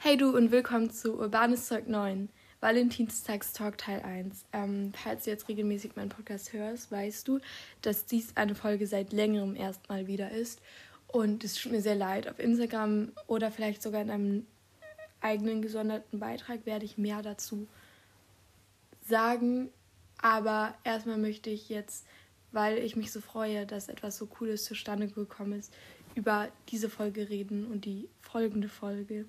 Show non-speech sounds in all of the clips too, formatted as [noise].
Hey du und willkommen zu Urbanes Zeug 9, Valentinstagstalk Teil 1. Ähm, falls du jetzt regelmäßig meinen Podcast hörst, weißt du, dass dies eine Folge seit längerem erstmal wieder ist. Und es tut mir sehr leid. Auf Instagram oder vielleicht sogar in einem eigenen gesonderten Beitrag werde ich mehr dazu sagen. Aber erstmal möchte ich jetzt, weil ich mich so freue, dass etwas so Cooles zustande gekommen ist, über diese Folge reden und die folgende Folge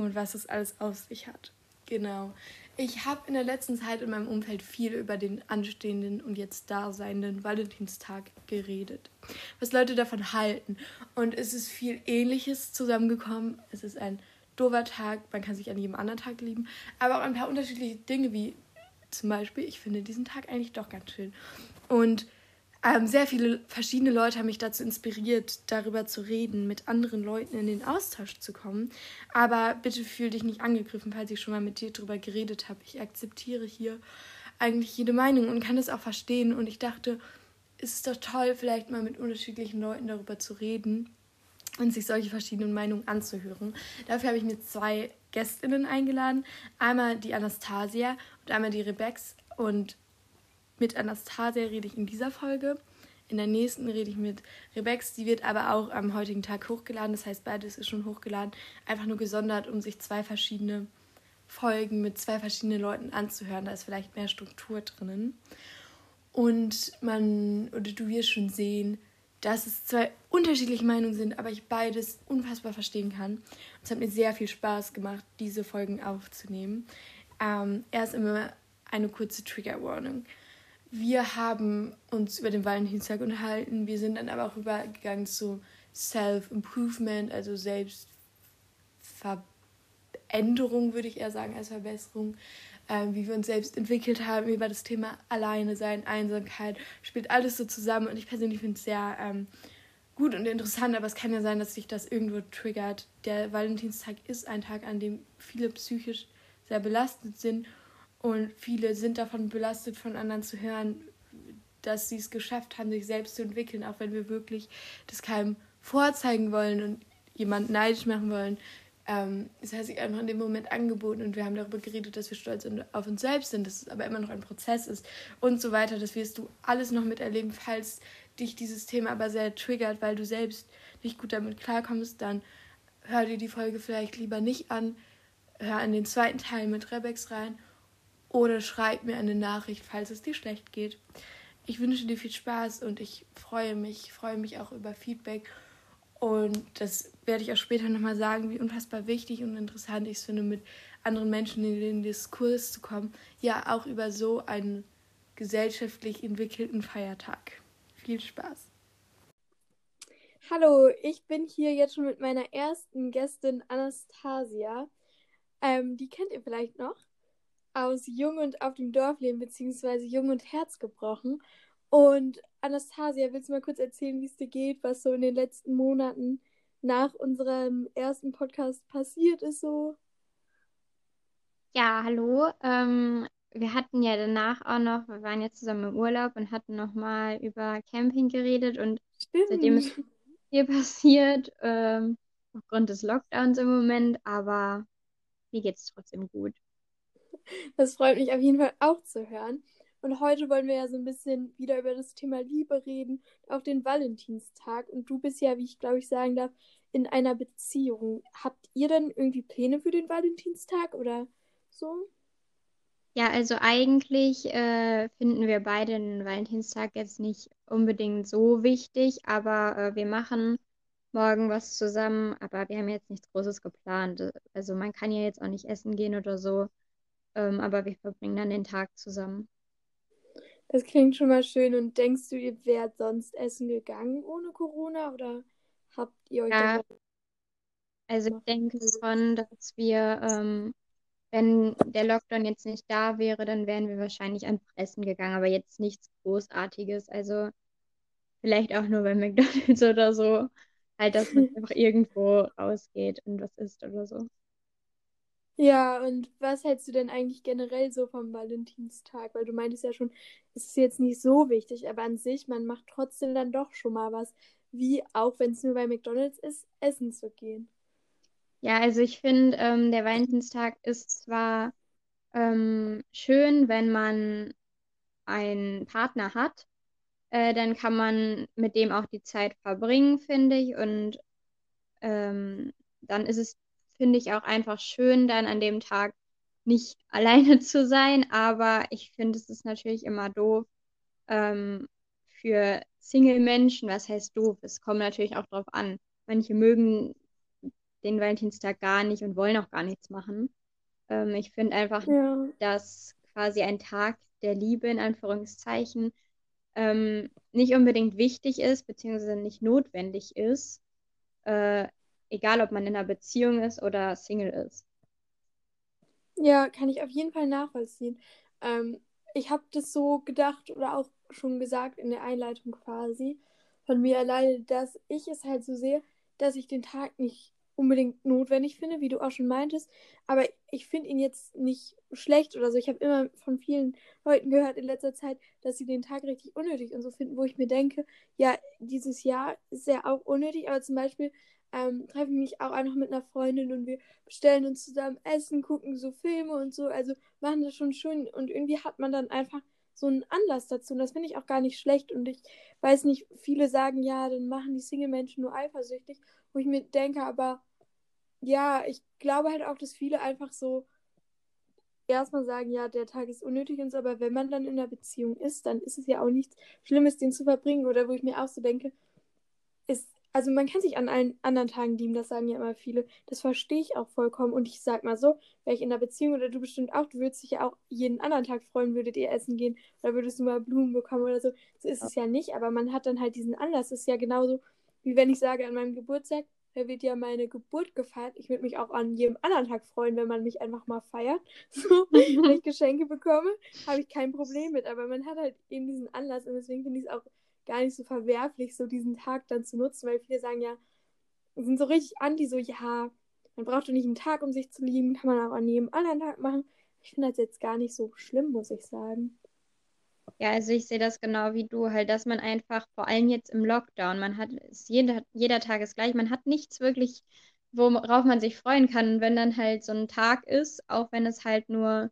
und was es alles auf sich hat. Genau. Ich habe in der letzten Zeit in meinem Umfeld viel über den anstehenden und jetzt daseinenden Valentinstag geredet. Was Leute davon halten. Und es ist viel Ähnliches zusammengekommen. Es ist ein doofer Tag, man kann sich an jedem anderen Tag lieben. Aber auch ein paar unterschiedliche Dinge, wie zum Beispiel, ich finde diesen Tag eigentlich doch ganz schön. Und ähm, sehr viele verschiedene Leute haben mich dazu inspiriert, darüber zu reden, mit anderen Leuten in den Austausch zu kommen. Aber bitte fühl dich nicht angegriffen, falls ich schon mal mit dir darüber geredet habe. Ich akzeptiere hier eigentlich jede Meinung und kann das auch verstehen. Und ich dachte, es ist doch toll, vielleicht mal mit unterschiedlichen Leuten darüber zu reden und sich solche verschiedenen Meinungen anzuhören. Dafür habe ich mir zwei Gästinnen eingeladen. Einmal die Anastasia und einmal die Rebex. Und mit Anastasia rede ich in dieser Folge. In der nächsten rede ich mit Rebex. Die wird aber auch am heutigen Tag hochgeladen. Das heißt, beides ist schon hochgeladen. Einfach nur gesondert, um sich zwei verschiedene Folgen mit zwei verschiedenen Leuten anzuhören. Da ist vielleicht mehr Struktur drinnen. Und man, oder du wirst schon sehen, dass es zwei unterschiedliche Meinungen sind, aber ich beides unfassbar verstehen kann. Es hat mir sehr viel Spaß gemacht, diese Folgen aufzunehmen. Ähm, erst immer eine kurze Trigger Warning wir haben uns über den Valentinstag unterhalten. Wir sind dann aber auch übergegangen zu Self-Improvement, also Selbstveränderung, würde ich eher sagen, als Verbesserung. Ähm, wie wir uns selbst entwickelt haben, über das Thema Alleine sein, Einsamkeit, spielt alles so zusammen. Und ich persönlich finde es sehr ähm, gut und interessant, aber es kann ja sein, dass sich das irgendwo triggert. Der Valentinstag ist ein Tag, an dem viele psychisch sehr belastet sind und viele sind davon belastet, von anderen zu hören, dass sie es geschafft haben, sich selbst zu entwickeln, auch wenn wir wirklich das keinem vorzeigen wollen und jemand neidisch machen wollen. Ähm, es hat sich einfach in dem Moment angeboten und wir haben darüber geredet, dass wir stolz auf uns selbst sind, dass es aber immer noch ein Prozess ist und so weiter. Das wirst du alles noch miterleben, falls dich dieses Thema aber sehr triggert, weil du selbst nicht gut damit klarkommst, dann hör dir die Folge vielleicht lieber nicht an, hör in den zweiten Teil mit Rebex rein oder schreib mir eine Nachricht, falls es dir schlecht geht. Ich wünsche dir viel Spaß und ich freue mich, freue mich auch über Feedback. Und das werde ich auch später nochmal sagen, wie unfassbar wichtig und interessant ich es finde, mit anderen Menschen in den Diskurs zu kommen. Ja, auch über so einen gesellschaftlich entwickelten Feiertag. Viel Spaß. Hallo, ich bin hier jetzt schon mit meiner ersten Gästin Anastasia. Ähm, die kennt ihr vielleicht noch aus Jung und auf dem Dorf leben, beziehungsweise Jung und Herz gebrochen. Und Anastasia, willst du mal kurz erzählen, wie es dir geht, was so in den letzten Monaten nach unserem ersten Podcast passiert ist so? Ja, hallo. Ähm, wir hatten ja danach auch noch, wir waren ja zusammen im Urlaub und hatten nochmal über Camping geredet und Stimmt. seitdem ist hier passiert, ähm, aufgrund des Lockdowns im Moment, aber mir geht es trotzdem gut. Das freut mich auf jeden Fall auch zu hören. Und heute wollen wir ja so ein bisschen wieder über das Thema Liebe reden, auf den Valentinstag. Und du bist ja, wie ich glaube ich sagen darf, in einer Beziehung. Habt ihr denn irgendwie Pläne für den Valentinstag oder so? Ja, also eigentlich äh, finden wir beide den Valentinstag jetzt nicht unbedingt so wichtig, aber äh, wir machen morgen was zusammen, aber wir haben jetzt nichts Großes geplant. Also man kann ja jetzt auch nicht essen gehen oder so. Ähm, aber wir verbringen dann den Tag zusammen. Das klingt schon mal schön. Und denkst du, ihr wärt sonst essen gegangen ohne Corona oder habt ihr euch ja, Also ich denke schon, dass wir, ähm, wenn der Lockdown jetzt nicht da wäre, dann wären wir wahrscheinlich einfach essen gegangen, aber jetzt nichts Großartiges. Also vielleicht auch nur bei McDonalds [laughs] oder so. Halt, dass man [laughs] einfach irgendwo rausgeht und was isst oder so. Ja, und was hältst du denn eigentlich generell so vom Valentinstag? Weil du meintest ja schon, es ist jetzt nicht so wichtig, aber an sich, man macht trotzdem dann doch schon mal was, wie auch wenn es nur bei McDonald's ist, essen zu gehen. Ja, also ich finde, ähm, der Valentinstag ist zwar ähm, schön, wenn man einen Partner hat, äh, dann kann man mit dem auch die Zeit verbringen, finde ich. Und ähm, dann ist es, finde ich, auch einfach schön, dann an dem Tag nicht [laughs] alleine zu sein. Aber ich finde, es ist natürlich immer doof ähm, für Single-Menschen. Was heißt doof? Es kommt natürlich auch drauf an. Manche mögen den Valentinstag gar nicht und wollen auch gar nichts machen. Ähm, ich finde einfach, Ja. dass quasi ein Tag der Liebe in Anführungszeichen ähm, nicht unbedingt wichtig ist, beziehungsweise nicht notwendig ist, äh, egal ob man in einer Beziehung ist oder Single ist. Ja, kann ich auf jeden Fall nachvollziehen. Ähm, ich habe das so gedacht oder auch schon gesagt in der Einleitung quasi von mir alleine, dass ich es halt so sehe, dass ich den Tag nicht unbedingt notwendig finde, wie du auch schon meintest. Aber ich finde ihn jetzt nicht schlecht oder so. Ich habe immer von vielen Leuten gehört in letzter Zeit, dass sie den Tag richtig unnötig und so finden, wo ich mir denke, ja, dieses Jahr ist ja auch unnötig, aber zum Beispiel ähm, treffe ich mich auch einfach mit einer Freundin und wir bestellen uns zusammen Essen, gucken so Filme und so. Also machen das schon schön und irgendwie hat man dann einfach so einen Anlass dazu. Und das finde ich auch gar nicht schlecht. Und ich weiß nicht, viele sagen, ja, dann machen die Single-Menschen nur eifersüchtig, wo ich mir denke, aber ja, ich glaube halt auch, dass viele einfach so erstmal sagen, ja, der Tag ist unnötig und so, aber wenn man dann in einer Beziehung ist, dann ist es ja auch nichts Schlimmes, den zu verbringen. Oder wo ich mir auch so denke, ist, also man kann sich an allen anderen Tagen lieben, das sagen ja immer viele. Das verstehe ich auch vollkommen. Und ich sag mal so, wäre ich in einer Beziehung oder du bestimmt auch, du würdest dich ja auch jeden anderen Tag freuen, würdet ihr essen gehen oder würdest du mal Blumen bekommen oder so. So ist es ja nicht, aber man hat dann halt diesen Anlass. Das ist ja genauso, wie wenn ich sage, an meinem Geburtstag, da wird ja meine Geburt gefeiert. Ich würde mich auch an jedem anderen Tag freuen, wenn man mich einfach mal feiert. [laughs] So, wenn ich [laughs] Geschenke bekomme, habe ich kein Problem mit. Aber man hat halt eben diesen Anlass und deswegen finde ich es auch gar nicht so verwerflich, so diesen Tag dann zu nutzen, weil viele sagen ja, sind so richtig anti, so, ja, man braucht doch nicht einen Tag, um sich zu lieben, kann man auch an jedem anderen Tag machen. Ich finde das jetzt gar nicht so schlimm, muss ich sagen. Ja, also ich sehe das genau wie du, halt, dass man einfach, vor allem jetzt im Lockdown, man hat, ist jeder, jeder Tag ist gleich, man hat nichts wirklich, worauf man sich freuen kann. Und wenn dann halt so ein Tag ist, auch wenn es halt nur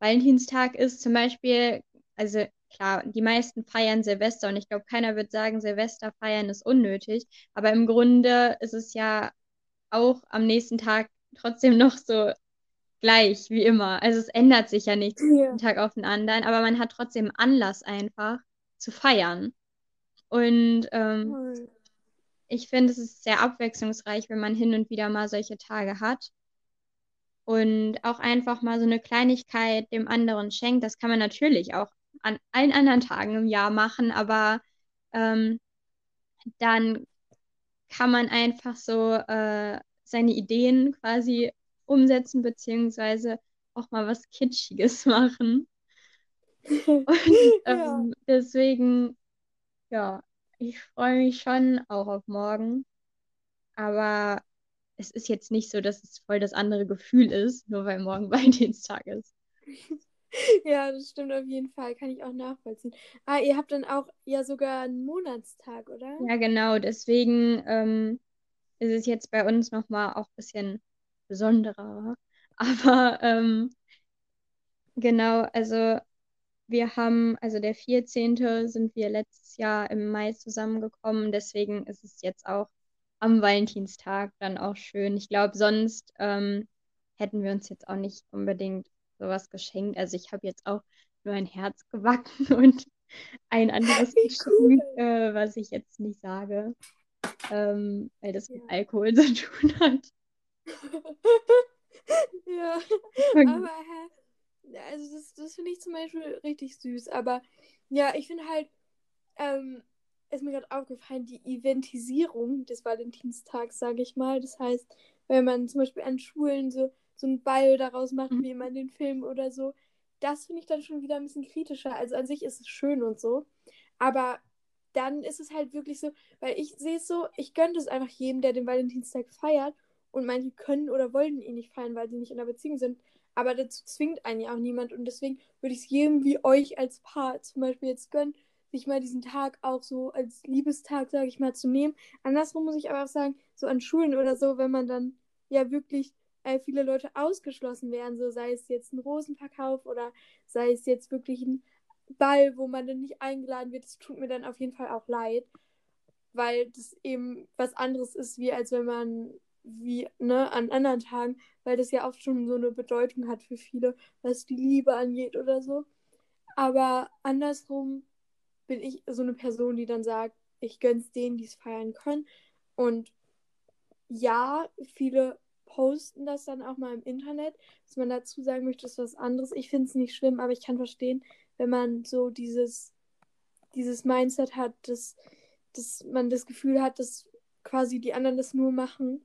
Valentinstag ist, zum Beispiel, also klar, die meisten feiern Silvester und ich glaube, keiner wird sagen, Silvester feiern ist unnötig, aber im Grunde ist es ja auch am nächsten Tag trotzdem noch so gleich wie immer. Also es ändert sich ja nichts von Ja. einem Tag auf den anderen, aber man hat trotzdem Anlass einfach zu feiern. Und ähm, Voll. ich finde, es ist sehr abwechslungsreich, wenn man hin und wieder mal solche Tage hat. Und auch einfach mal so eine Kleinigkeit dem anderen schenkt. Das kann man natürlich auch an allen anderen Tagen im Jahr machen, aber ähm, dann kann man einfach so äh, seine Ideen quasi umsetzen, beziehungsweise auch mal was Kitschiges [laughs] machen. Und [laughs] Ja. ähm, deswegen, ja, ich freue mich schon auch auf morgen. Aber es ist jetzt nicht so, dass es voll das andere Gefühl ist, nur weil morgen [laughs] Valentinstag ist. [laughs] Ja, das stimmt auf jeden Fall. Kann ich auch nachvollziehen. Ah, ihr habt dann auch ja sogar einen Monatstag, oder? Ja, genau, deswegen ähm, ist es jetzt bei uns nochmal auch ein bisschen besonderer. [laughs] Aber ähm, genau, also wir haben, also der 14. sind wir letztes Jahr im Mai zusammengekommen, deswegen ist es jetzt auch am Valentinstag dann auch schön. Ich glaube, sonst ähm, hätten wir uns jetzt auch nicht unbedingt sowas geschenkt. Also ich habe jetzt auch nur ein Herz gebacken [laughs] und ein anderes Geschenk, cool. äh, was ich jetzt nicht sage, ähm, weil das mit. Alkohol [laughs] zu tun hat. [laughs] Ja, aber? Also das, das finde ich zum Beispiel richtig süß. Aber ja, ich finde halt, ähm, ist mir gerade aufgefallen, die Eventisierung des Valentinstags, sage ich mal. Das heißt, wenn man zum Beispiel an Schulen so, so einen Ball daraus macht, Mhm. wie immer in den Filmen oder so, das finde ich dann schon wieder ein bisschen kritischer. Also an sich ist es schön und so. Aber dann ist es halt wirklich so, weil ich sehe es so, ich gönne es einfach jedem, der den Valentinstag feiert. Und manche können oder wollen ihn nicht feiern, weil sie nicht in einer Beziehung sind. Aber dazu zwingt einen ja auch niemand. Und deswegen würde ich es jedem wie euch als Paar zum Beispiel jetzt gönnen, sich mal diesen Tag auch so als Liebestag, sage ich mal, zu nehmen. Andersrum muss ich aber auch sagen, so an Schulen oder so, wenn man dann ja wirklich äh, viele Leute ausgeschlossen werden, so sei es jetzt ein Rosenverkauf oder sei es jetzt wirklich ein Ball, wo man dann nicht eingeladen wird. Das tut mir dann auf jeden Fall auch leid, weil das eben was anderes ist, wie als wenn man wie ne, an anderen Tagen, weil das ja oft schon so eine Bedeutung hat für viele, was die Liebe angeht oder so. Aber andersrum bin ich so eine Person, die dann sagt, ich gönn's denen, die es feiern können. Und ja, viele posten das dann auch mal im Internet, dass man dazu sagen möchte, ist was anderes. Ich finde es nicht schlimm, aber ich kann verstehen, wenn man so dieses, dieses Mindset hat, dass, dass man das Gefühl hat, dass quasi die anderen das nur machen,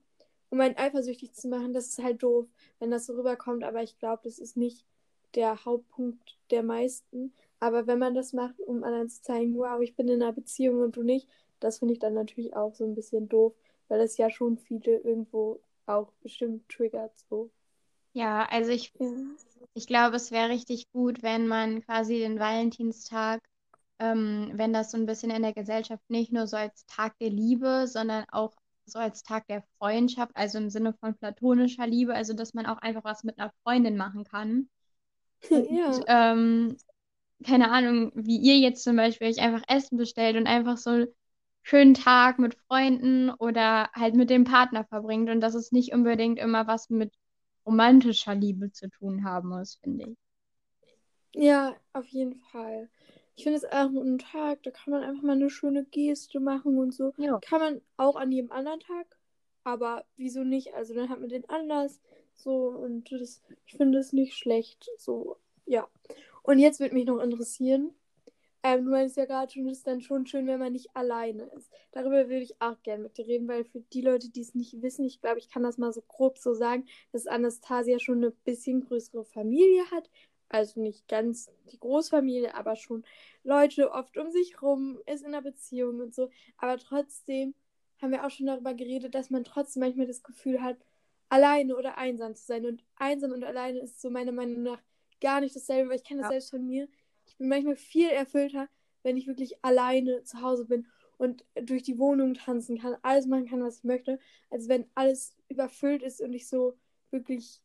um einen eifersüchtig zu machen. Das ist halt doof, wenn das so rüberkommt, aber ich glaube, das ist nicht der Hauptpunkt der meisten. Aber wenn man das macht, um anderen zu zeigen, wow, ich bin in einer Beziehung und du nicht, das finde ich dann natürlich auch so ein bisschen doof, weil das ja schon viele irgendwo auch bestimmt triggert so. Ja, also ich, ja. ich glaube, es wäre richtig gut, wenn man quasi den Valentinstag, ähm, wenn das so ein bisschen in der Gesellschaft nicht nur so als Tag der Liebe, sondern auch so als Tag der Freundschaft, also im Sinne von platonischer Liebe, also dass man auch einfach was mit einer Freundin machen kann. [laughs] Und, ja. Ähm, keine Ahnung, wie ihr jetzt zum Beispiel euch einfach Essen bestellt und einfach so schönen Tag mit Freunden oder halt mit dem Partner verbringt und dass es nicht unbedingt immer was mit romantischer Liebe zu tun haben muss, finde ich. Ja, auf jeden Fall. Ich finde es auch ein Tag, da kann man einfach mal eine schöne Geste machen und so. Ja. Kann man auch an jedem anderen Tag, aber wieso nicht? Also dann hat man den Anlass so und das, ich finde es nicht schlecht. So, ja. Und jetzt würde mich noch interessieren, ähm, du meinst ja gerade schon, es ist dann schon schön, wenn man nicht alleine ist. Darüber würde ich auch gerne mit dir reden, weil für die Leute, die es nicht wissen, ich glaube, ich kann das mal so grob so sagen, dass Anastasia schon eine bisschen größere Familie hat. Also nicht ganz die Großfamilie, aber schon Leute oft um sich rum, ist in einer Beziehung und so. Aber trotzdem haben wir auch schon darüber geredet, dass man trotzdem manchmal das Gefühl hat, alleine oder einsam zu sein. Und einsam und alleine ist so meiner Meinung nach gar nicht dasselbe, weil ich kenne das ja. selbst von mir ich bin manchmal viel erfüllter, wenn ich wirklich alleine zu Hause bin und durch die Wohnung tanzen kann, alles machen kann, was ich möchte, als wenn alles überfüllt ist und ich so wirklich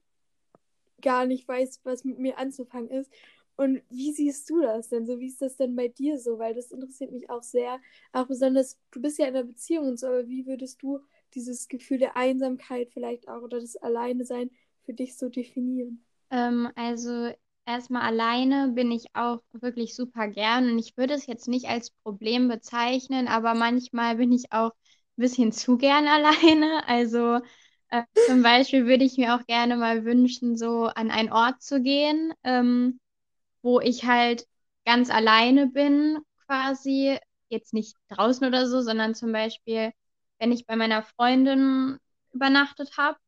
gar nicht weiß, was mit mir anzufangen ist. Und wie siehst du das denn so? Wie ist das denn bei dir so? Weil das interessiert mich auch sehr. Auch besonders, du bist ja in einer Beziehung und so, aber wie würdest du dieses Gefühl der Einsamkeit vielleicht auch oder das Alleine sein für dich so definieren? Ähm, also erstmal alleine bin ich auch wirklich super gern und ich würde es jetzt nicht als Problem bezeichnen, aber manchmal bin ich auch ein bisschen zu gern [laughs] alleine. Also äh, zum Beispiel würde ich mir auch gerne mal wünschen, so an einen Ort zu gehen, ähm, wo ich halt ganz alleine bin, quasi. Jetzt nicht draußen oder so, sondern zum Beispiel, wenn ich bei meiner Freundin übernachtet habe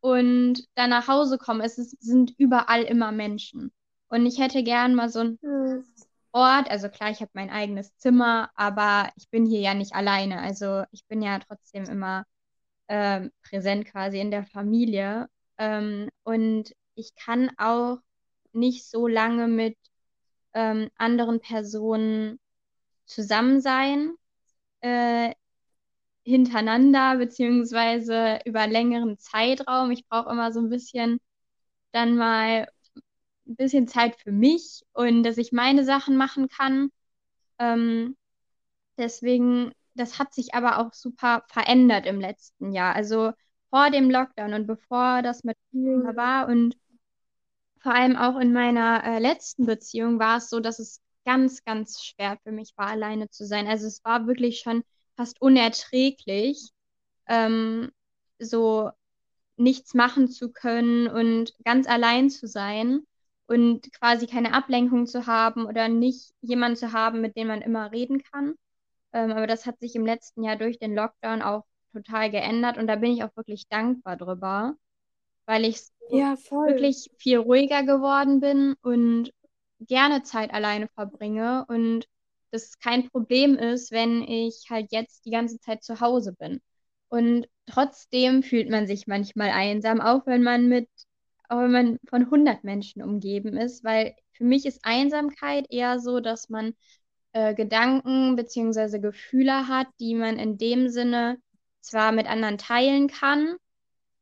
und dann nach Hause komme, es ist, sind überall immer Menschen. Und ich hätte gern mal so einen mhm. Ort, also klar, ich habe mein eigenes Zimmer, aber ich bin hier ja nicht alleine. Also ich bin ja trotzdem immer ähm, präsent quasi in der Familie. Ähm, und ich kann auch nicht so lange mit ähm, anderen Personen zusammen sein. Äh, hintereinander, beziehungsweise über längeren Zeitraum. Ich brauche immer so ein bisschen dann mal ein bisschen Zeit für mich und dass ich meine Sachen machen kann. Ähm, deswegen, das hat sich aber auch super verändert im letzten Jahr. Also vor dem Lockdown und bevor das mit Corona war und vor allem auch in meiner äh, letzten Beziehung war es so, dass es ganz, ganz schwer für mich war, alleine zu sein. Also es war wirklich schon fast unerträglich, ähm, so nichts machen zu können und ganz allein zu sein und quasi keine Ablenkung zu haben oder nicht jemanden zu haben, mit dem man immer reden kann. Ähm, aber das hat sich im letzten Jahr durch den Lockdown auch total geändert und da bin ich auch wirklich dankbar drüber, weil ich ja, wirklich viel ruhiger geworden bin und gerne Zeit alleine verbringe und das kein Problem ist, wenn ich halt jetzt die ganze Zeit zu Hause bin. Und trotzdem fühlt man sich manchmal einsam, auch wenn man mit, auch wenn man von 100 Menschen umgeben ist, weil für mich ist Einsamkeit eher so, dass man äh, Gedanken bzw. Gefühle hat, die man in dem Sinne zwar mit anderen teilen kann,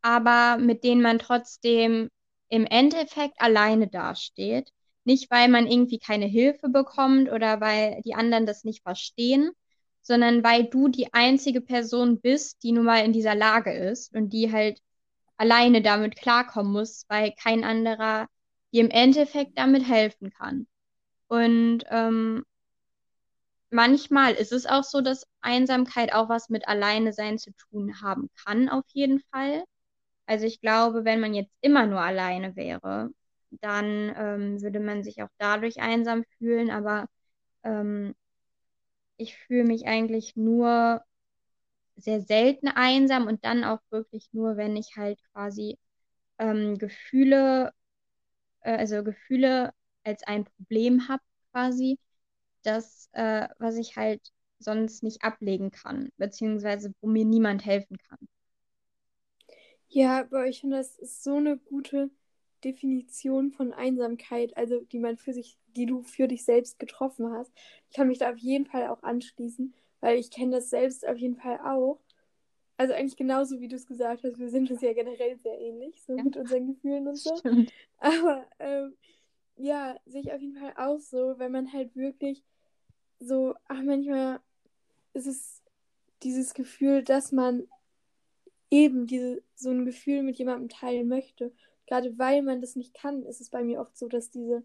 aber mit denen man trotzdem im Endeffekt alleine dasteht. Nicht, weil man irgendwie keine Hilfe bekommt oder weil die anderen das nicht verstehen, sondern weil du die einzige Person bist, die nun mal in dieser Lage ist und die halt alleine damit klarkommen muss, weil kein anderer dir im Endeffekt damit helfen kann. Und ähm, manchmal ist es auch so, dass Einsamkeit auch was mit Alleine sein zu tun haben kann, auf jeden Fall. Also ich glaube, wenn man jetzt immer nur alleine wäre, dann ähm, würde man sich auch dadurch einsam fühlen. Aber ähm, ich fühle mich eigentlich nur sehr selten einsam und dann auch wirklich nur, wenn ich halt quasi ähm, Gefühle, äh, also Gefühle als ein Problem habe quasi, das, äh, was ich halt sonst nicht ablegen kann, beziehungsweise wo mir niemand helfen kann. Ja, aber ich finde, das ist so eine gute Definition von Einsamkeit, also die man für sich, die du für dich selbst getroffen hast. Ich kann mich da auf jeden Fall auch anschließen, weil ich kenne das selbst auf jeden Fall auch. Also eigentlich genauso, wie du es gesagt hast, wir sind uns ja generell sehr ähnlich, so ja. mit unseren Gefühlen und so. Stimmt. Aber ähm, ja, sehe ich auf jeden Fall auch so, wenn man halt wirklich so, ach manchmal ist es dieses Gefühl, dass man eben diese, so ein Gefühl mit jemandem teilen möchte. Gerade weil man das nicht kann, ist es bei mir oft so, dass diese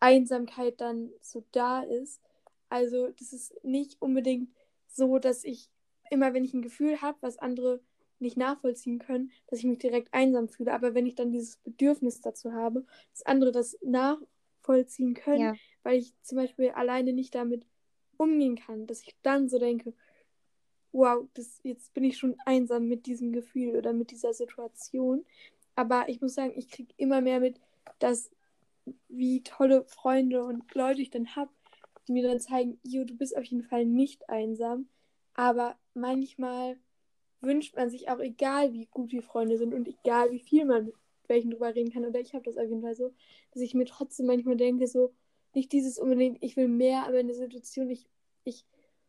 Einsamkeit dann so da ist. Also das ist nicht unbedingt so, dass ich immer, wenn ich ein Gefühl habe, was andere nicht nachvollziehen können, dass ich mich direkt einsam fühle. Aber wenn ich dann dieses Bedürfnis dazu habe, dass andere das nachvollziehen können, ja. weil ich zum Beispiel alleine nicht damit umgehen kann, dass ich dann so denke, wow, das, jetzt bin ich schon einsam mit diesem Gefühl oder mit dieser Situation. Aber ich muss sagen, ich kriege immer mehr mit, dass wie tolle Freunde und Leute ich dann habe, die mir dann zeigen, jo, du bist auf jeden Fall nicht einsam. Aber manchmal wünscht man sich auch, egal wie gut die Freunde sind und egal wie viel man mit welchen drüber reden kann, oder ich habe das auf jeden Fall so, dass ich mir trotzdem manchmal denke, so, nicht dieses unbedingt, ich will mehr, aber in der Situation, ich, ich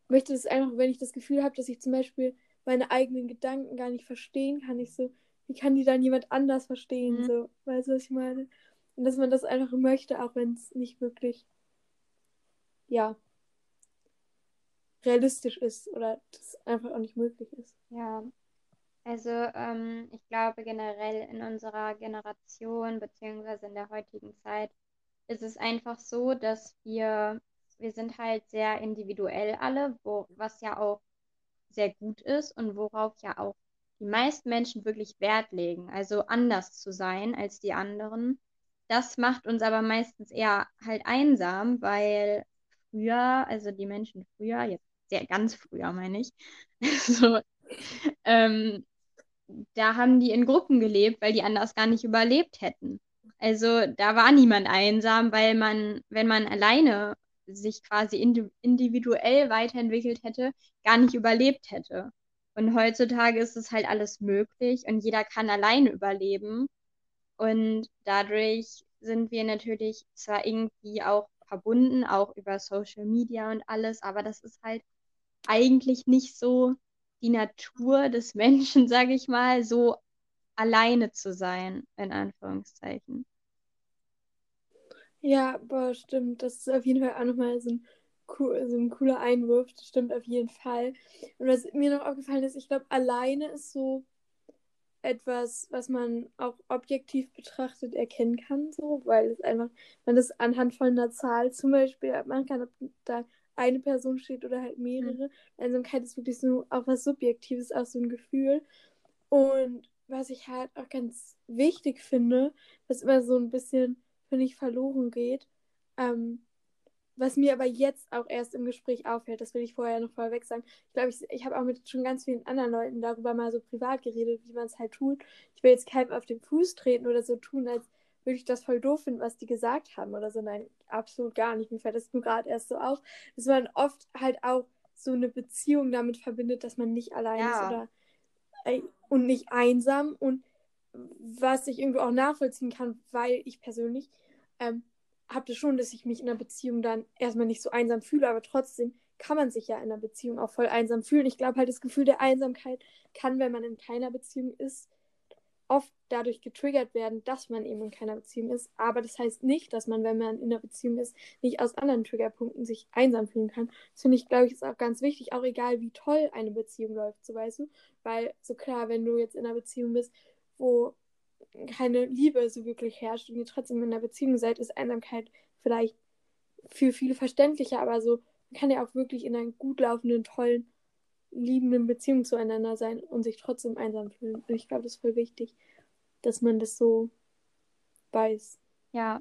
möchte das einfach, wenn ich das Gefühl habe, dass ich zum Beispiel meine eigenen Gedanken gar nicht verstehen kann, ich so, wie kann die dann jemand anders verstehen, mhm. so, weißt du, was ich meine? Und dass man das einfach möchte, auch wenn es nicht wirklich, ja, realistisch ist oder das einfach auch nicht möglich ist. Ja, also ähm, ich glaube generell in unserer Generation beziehungsweise in der heutigen Zeit ist es einfach so, dass wir, wir sind halt sehr individuell alle, wo, was ja auch sehr gut ist und worauf ja auch die meisten Menschen wirklich Wert legen, also anders zu sein als die anderen. Das macht uns aber meistens eher halt einsam, weil früher, also die Menschen früher, jetzt sehr ganz früher meine ich, [laughs] so, ähm, da haben die in Gruppen gelebt, weil die anders gar nicht überlebt hätten. Also da war niemand einsam, weil man, wenn man alleine sich quasi individuell weiterentwickelt hätte, gar nicht überlebt hätte. Und heutzutage ist es halt alles möglich und jeder kann alleine überleben. Und dadurch sind wir natürlich zwar irgendwie auch verbunden, auch über Social Media und alles, aber das ist halt eigentlich nicht so die Natur des [laughs] Menschen, sage ich mal, so alleine zu sein, in Anführungszeichen. Ja, boah, stimmt. Das ist auf jeden Fall auch nochmal so ein, cool, so ein cooler Einwurf. Das stimmt auf jeden Fall. Und was mir noch aufgefallen ist, ich glaube, alleine ist so etwas, was man auch objektiv betrachtet erkennen kann, so, weil es einfach, man das anhand von einer Zahl zum Beispiel man kann, ob da eine Person steht oder halt mehrere. Mhm. Einsamkeit ist wirklich so auch was Subjektives, auch so ein Gefühl. Und was ich halt auch ganz wichtig finde, was immer so ein bisschen, finde ich, verloren geht, ähm, was mir aber jetzt auch erst im Gespräch auffällt, das will ich vorher noch vorweg sagen. Ich glaube, ich, ich habe auch mit schon ganz vielen anderen Leuten darüber mal so privat geredet, wie man es halt tut. Ich will jetzt keinem auf den Fuß treten oder so tun, als würde ich das voll doof finden, was die gesagt haben oder so. Nein, absolut gar nicht. Mir fällt das nur gerade erst so auf, dass man oft halt auch so eine Beziehung damit verbindet, dass man nicht allein ja. ist oder und nicht einsam und was ich irgendwo auch nachvollziehen kann, weil ich persönlich ähm, habe das schon, dass ich mich in einer Beziehung dann erstmal nicht so einsam fühle, aber trotzdem kann man sich ja in einer Beziehung auch voll einsam fühlen. Ich glaube halt, das Gefühl der Einsamkeit kann, wenn man in keiner Beziehung ist, oft dadurch getriggert werden, dass man eben in keiner Beziehung ist. Aber das heißt nicht, dass man, wenn man in einer Beziehung ist, nicht aus anderen Triggerpunkten sich einsam fühlen kann. Das finde ich, glaube ich, ist auch ganz wichtig, auch egal wie toll eine Beziehung läuft, so weißt du. Weil so klar, wenn du jetzt in einer Beziehung bist, wo keine Liebe so wirklich herrscht und ihr trotzdem in einer Beziehung seid, ist Einsamkeit vielleicht für viele verständlicher, aber so man kann ja auch wirklich in einer gut laufenden, tollen liebenden Beziehung zueinander sein und sich trotzdem einsam fühlen. Und ich glaube, das ist voll wichtig, dass man das so weiß. Ja,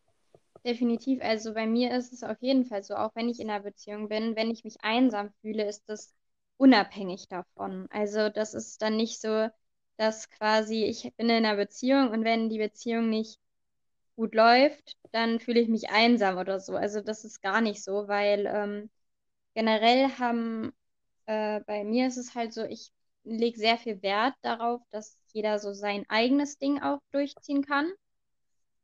definitiv. Also bei mir ist es auf jeden Fall so, auch wenn ich in einer Beziehung bin, wenn ich mich einsam fühle, ist das unabhängig davon. Also das ist dann nicht so, dass quasi ich bin in einer Beziehung und wenn die Beziehung nicht gut läuft, dann fühle ich mich einsam oder so. Also das ist gar nicht so, weil ähm, generell haben äh, bei mir ist es halt so, ich lege sehr viel Wert darauf, dass jeder so sein eigenes Ding auch durchziehen kann.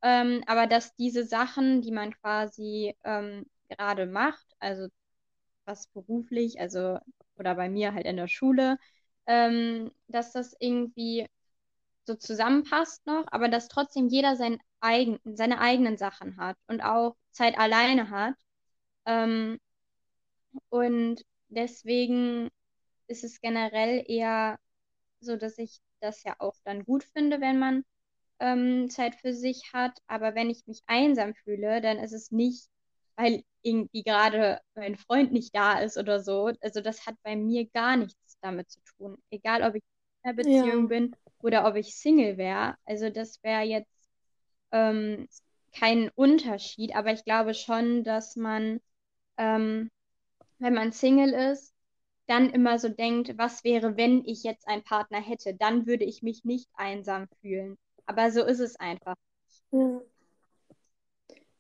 Ähm, aber dass diese Sachen, die man quasi ähm, gerade macht, also was beruflich, also oder bei mir halt in der Schule, ähm, dass das irgendwie so zusammenpasst noch, aber dass trotzdem jeder sein eigen, seine eigenen Sachen hat und auch Zeit alleine hat. Ähm, und deswegen ist es generell eher so, dass ich das ja auch dann gut finde, wenn man ähm, Zeit für sich hat. Aber wenn ich mich einsam fühle, dann ist es nicht, weil irgendwie gerade mein Freund nicht da ist oder so. Also das hat bei mir gar nichts damit zu tun. Egal, ob ich in einer Beziehung ja. bin oder ob ich Single wäre. Also das wäre jetzt ähm, kein Unterschied. Aber ich glaube schon, dass man ähm, wenn man Single ist, dann immer so denkt, was wäre, wenn ich jetzt einen Partner hätte, dann würde ich mich nicht einsam fühlen. Aber so ist es einfach. Ja,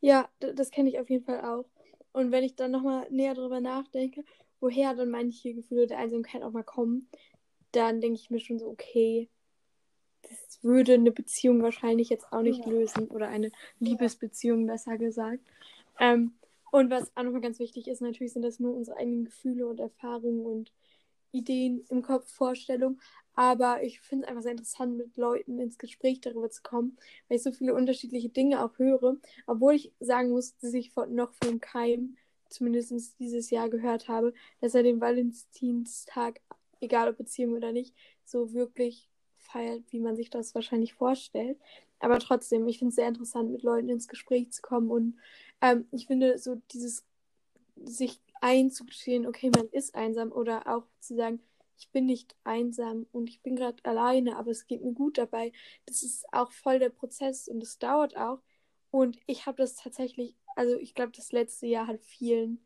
ja das kenne ich auf jeden Fall auch. Und wenn ich dann nochmal näher drüber nachdenke, woher dann manche Gefühle der Einsamkeit auch mal kommen, dann denke ich mir schon so, okay, das würde eine Beziehung wahrscheinlich jetzt auch nicht ja. lösen oder eine Liebesbeziehung besser gesagt. Ähm, und was auch nochmal ganz wichtig ist, natürlich sind das nur unsere eigenen Gefühle und Erfahrungen und Ideen im Kopf, Vorstellungen. Aber ich finde es einfach sehr interessant, mit Leuten ins Gespräch darüber zu kommen, weil ich so viele unterschiedliche Dinge auch höre. Obwohl ich sagen muss, dass ich von, noch vom Keim, zumindest dieses Jahr, gehört habe, dass er den Valentinstag, egal ob Beziehung oder nicht, so wirklich feiert, wie man sich das wahrscheinlich vorstellt. Aber trotzdem, ich finde es sehr interessant, mit Leuten ins Gespräch zu kommen und ähm, ich finde, so dieses sich einzugestehen, okay, man ist einsam oder auch zu sagen, ich bin nicht einsam und ich bin gerade alleine, aber es geht mir gut dabei. Das ist auch voll der Prozess und es dauert auch. Und ich habe das tatsächlich, also ich glaube, das letzte Jahr hat vielen,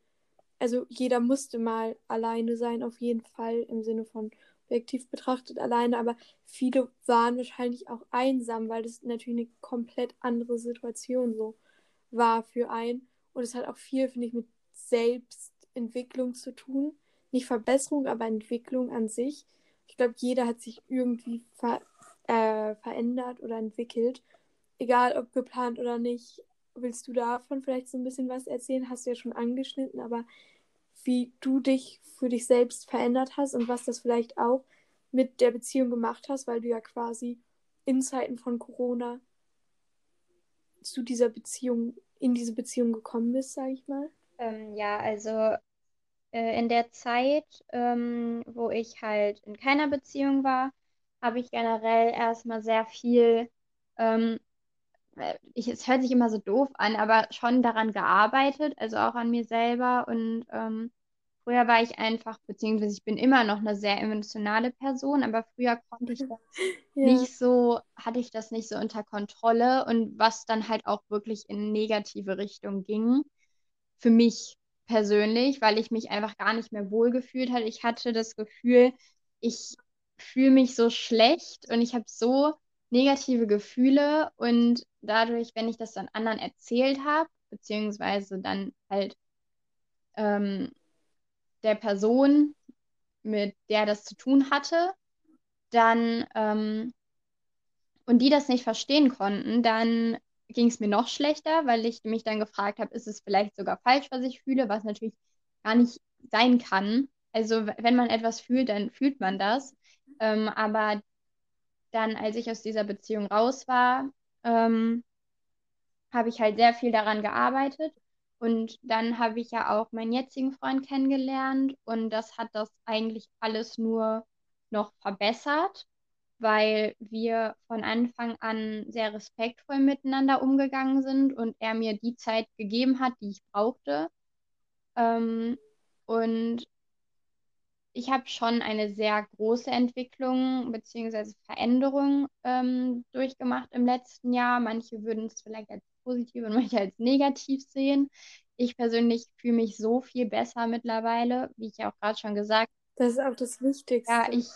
also jeder musste mal alleine sein, auf jeden Fall im Sinne von objektiv betrachtet alleine, aber viele waren wahrscheinlich auch einsam, weil das natürlich eine komplett andere Situation so war für einen. Und es hat auch viel, finde ich, mit Selbstentwicklung zu tun. Nicht Verbesserung, aber Entwicklung an sich. Ich glaube, jeder hat sich irgendwie ver äh, verändert oder entwickelt. Egal ob geplant oder nicht. Willst du davon vielleicht so ein bisschen was erzählen? Hast du ja schon angeschnitten, aber wie du dich für dich selbst verändert hast und was das vielleicht auch mit der Beziehung gemacht hast, weil du ja quasi in Zeiten von Corona zu dieser Beziehung, in diese Beziehung gekommen bist, sage ich mal? Ähm, ja, also äh, in der Zeit, ähm, wo ich halt in keiner Beziehung war, habe ich generell erstmal sehr viel, ähm, äh, ich, es hört sich immer so doof an, aber schon daran gearbeitet, also auch an mir selber und ähm, Früher war ich einfach, beziehungsweise ich bin immer noch eine sehr emotionale Person, aber früher konnte ich das [laughs] ja. nicht so, hatte ich das nicht so unter Kontrolle und was dann halt auch wirklich in negative Richtung ging. Für mich persönlich, weil ich mich einfach gar nicht mehr wohlgefühlt hatte. Ich hatte das Gefühl, ich fühle mich so schlecht und ich habe so negative Gefühle und dadurch, wenn ich das dann anderen erzählt habe, beziehungsweise dann halt ähm, der Person, mit der das zu tun hatte, dann ähm, und die das nicht verstehen konnten, dann ging es mir noch schlechter, weil ich mich dann gefragt habe, ist es vielleicht sogar falsch, was ich fühle, was natürlich gar nicht sein kann. Also wenn man etwas fühlt, dann fühlt man das. Ähm, aber dann, als ich aus dieser Beziehung raus war, ähm, habe ich halt sehr viel daran gearbeitet. Und dann habe ich ja auch meinen jetzigen Freund kennengelernt und das hat das eigentlich alles nur noch verbessert, weil wir von Anfang an sehr respektvoll miteinander umgegangen sind und er mir die Zeit gegeben hat, die ich brauchte. Ähm, und ich habe schon eine sehr große Entwicklung bzw. Veränderung ähm, durchgemacht im letzten Jahr. Manche würden es vielleicht als positiv und [laughs] manche als negativ sehen. Ich persönlich fühle mich so viel besser mittlerweile, wie ich ja auch gerade schon gesagt habe. Das ist auch das Wichtigste. Ja, ich,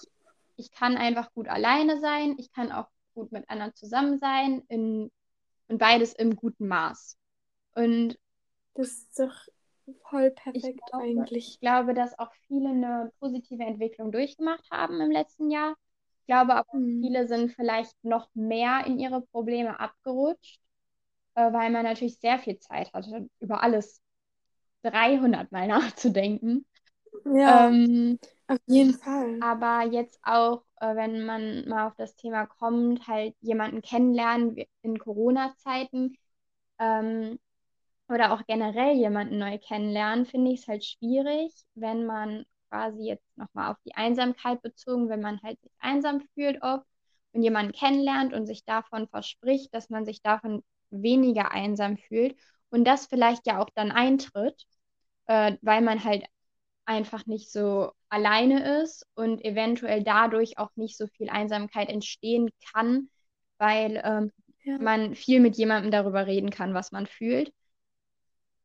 ich kann einfach gut alleine sein. Ich kann auch gut mit anderen zusammen sein. In, und beides im guten Maß. Und das ist doch voll perfekt glaube, eigentlich. Ich glaube, dass auch viele eine positive Entwicklung durchgemacht haben im letzten Jahr. Ich glaube aber, mhm. viele sind vielleicht noch mehr in ihre Probleme abgerutscht, äh, weil man natürlich sehr viel Zeit hatte, über alles 300 Mal [laughs] nachzudenken. Ja, ähm, auf jeden Fall. Aber jetzt auch, äh, wenn man mal auf das Thema kommt, halt jemanden kennenlernen in Corona-Zeiten, ähm, oder auch generell jemanden neu kennenlernen, finde ich es halt schwierig, wenn man quasi jetzt nochmal auf die Einsamkeit bezogen, wenn man halt sich einsam fühlt oft und jemanden kennenlernt und sich davon verspricht, dass man sich davon weniger einsam fühlt und das vielleicht ja auch dann eintritt, äh, weil man halt einfach nicht so alleine ist und eventuell dadurch auch nicht so viel Einsamkeit entstehen kann, weil ähm, ja. man viel mit jemandem darüber reden kann, was man fühlt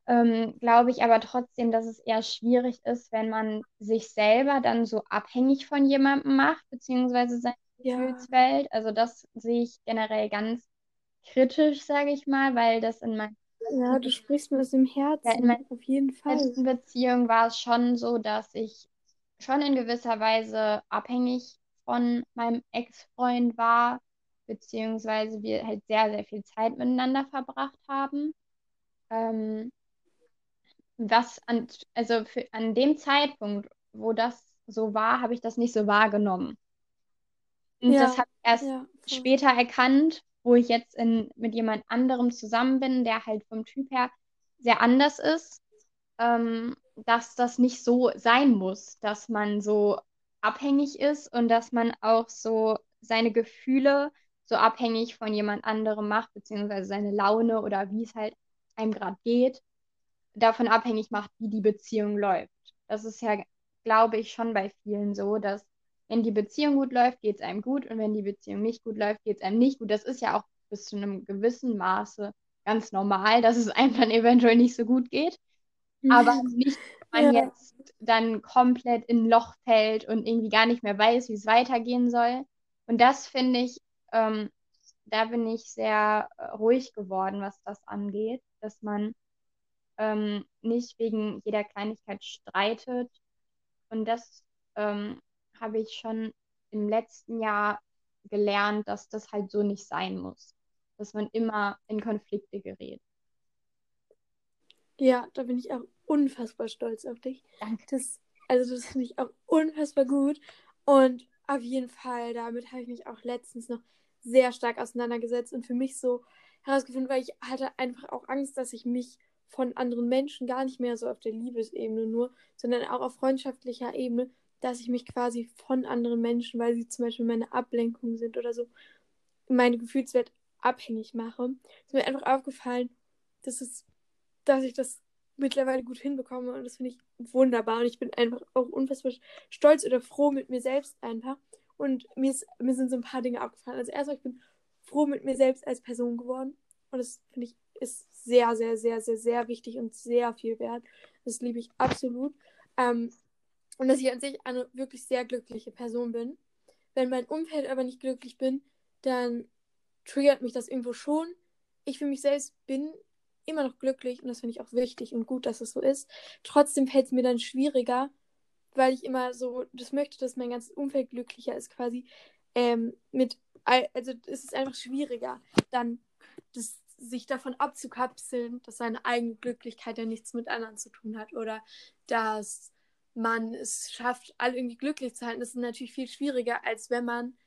ähm, glaube ich aber trotzdem, dass es eher schwierig ist, wenn man sich selber dann so abhängig von jemandem macht, beziehungsweise seine ja. Gefühlswelt. Also das sehe ich generell ganz kritisch, sage ich mal, weil das in meiner ja, du sprichst mir aus dem Herzen. Ja, in meiner auf jeden Fall. letzten Beziehung war es schon so, dass ich schon in gewisser Weise abhängig von meinem Ex-Freund war, beziehungsweise wir halt sehr, sehr viel Zeit miteinander verbracht haben. Ähm, was an, also für, an dem Zeitpunkt, wo das so war, habe ich das nicht so wahrgenommen. Und ja, das habe ich erst ja, später erkannt, wo ich jetzt in, mit jemand anderem zusammen bin, der halt vom Typ her sehr anders ist, ähm, dass das nicht so sein muss, dass man so abhängig ist und dass man auch so seine Gefühle so abhängig von jemand anderem macht, beziehungsweise seine Laune oder wie es halt einem gerade geht davon abhängig macht, wie die Beziehung läuft. Das ist ja, glaube ich, schon bei vielen so, dass wenn die Beziehung gut läuft, geht es einem gut und wenn die Beziehung nicht gut läuft, geht es einem nicht gut. Das ist ja auch bis zu einem gewissen Maße ganz normal, dass es einem dann eventuell nicht so gut geht. Aber nicht, wenn man ja. jetzt dann komplett in ein Loch fällt und irgendwie gar nicht mehr weiß, wie es weitergehen soll. Und das finde ich, ähm, da bin ich sehr äh, ruhig geworden, was das angeht, dass man ähm, nicht wegen jeder Kleinigkeit streitet. Und das ähm, habe ich schon im letzten Jahr gelernt, dass das halt so nicht sein muss. Dass man immer in Konflikte gerät. Ja, da bin ich auch unfassbar stolz auf dich. Danke. Das, also das finde ich auch unfassbar gut. Und auf jeden Fall, damit habe ich mich auch letztens noch sehr stark auseinandergesetzt und für mich so herausgefunden, weil ich hatte einfach auch Angst, dass ich mich von anderen Menschen gar nicht mehr so auf der Liebesebene nur, sondern auch auf freundschaftlicher Ebene, dass ich mich quasi von anderen Menschen, weil sie zum Beispiel meine Ablenkung sind oder so, meine Gefühlswelt abhängig mache. Es ist mir einfach aufgefallen, dass, es, dass ich das mittlerweile gut hinbekomme und das finde ich wunderbar und ich bin einfach auch unfassbar stolz oder froh mit mir selbst einfach und mir, ist, mir sind so ein paar Dinge aufgefallen. Also erstmal, ich bin froh mit mir selbst als Person geworden und das finde ich ist sehr, sehr, sehr, sehr, sehr wichtig und sehr viel wert. Das liebe ich absolut. Ähm, und dass ich an sich eine wirklich sehr glückliche Person bin. Wenn mein Umfeld aber nicht glücklich bin, dann triggert mich das irgendwo schon. Ich für mich selbst bin immer noch glücklich und das finde ich auch wichtig und gut, dass es so ist. Trotzdem fällt es mir dann schwieriger, weil ich immer so das möchte, dass mein ganzes Umfeld glücklicher ist, quasi. Ähm, mit, also es ist einfach schwieriger, dann das sich davon abzukapseln, dass seine eigene Glücklichkeit ja nichts mit anderen zu tun hat oder dass man es schafft, alle irgendwie glücklich zu halten. Das ist natürlich viel schwieriger, als wenn man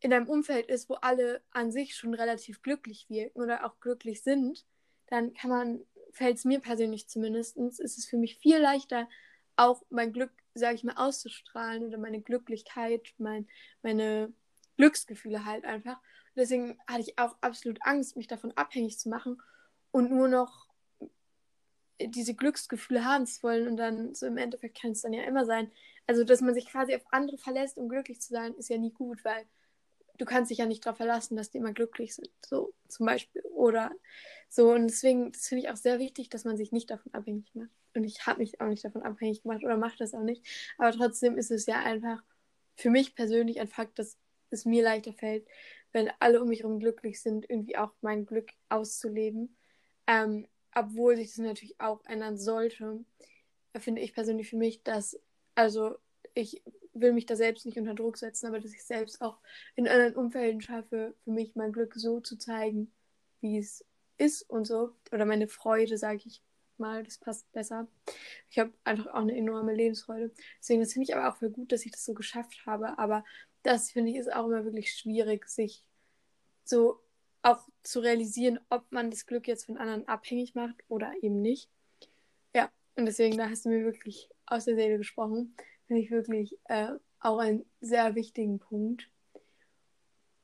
in einem Umfeld ist, wo alle an sich schon relativ glücklich wirken oder auch glücklich sind, dann kann man, fällt es mir persönlich zumindest, ist es für mich viel leichter, auch mein Glück, sage ich mal, auszustrahlen oder meine Glücklichkeit, mein, meine Glücksgefühle halt einfach. Deswegen hatte ich auch absolut Angst, mich davon abhängig zu machen und nur noch diese Glücksgefühle haben zu wollen und dann so im Endeffekt kann es dann ja immer sein. Also, dass man sich quasi auf andere verlässt, um glücklich zu sein, ist ja nie gut, weil du kannst dich ja nicht darauf verlassen, dass die immer glücklich sind. So zum Beispiel. Oder so. Und deswegen, finde ich auch sehr wichtig, dass man sich nicht davon abhängig macht. Und ich habe mich auch nicht davon abhängig gemacht oder mache das auch nicht. Aber trotzdem ist es ja einfach für mich persönlich ein Fakt, dass es mir leichter fällt, wenn alle um mich herum glücklich sind, irgendwie auch mein Glück auszuleben. Ähm, obwohl sich das natürlich auch ändern sollte, finde ich persönlich für mich, dass, also ich will mich da selbst nicht unter Druck setzen, aber dass ich selbst auch in anderen Umfelden schaffe, für mich mein Glück so zu zeigen, wie es ist und so. Oder meine Freude, sage ich mal, das passt besser. Ich habe einfach auch eine enorme Lebensfreude. Deswegen, finde ich aber auch voll gut, dass ich das so geschafft habe. Aber das finde ich ist auch immer wirklich schwierig, sich so auch zu realisieren, ob man das Glück jetzt von anderen abhängig macht oder eben nicht. Ja, und deswegen, da hast du mir wirklich aus der Seele gesprochen finde ich wirklich äh, auch einen sehr wichtigen Punkt.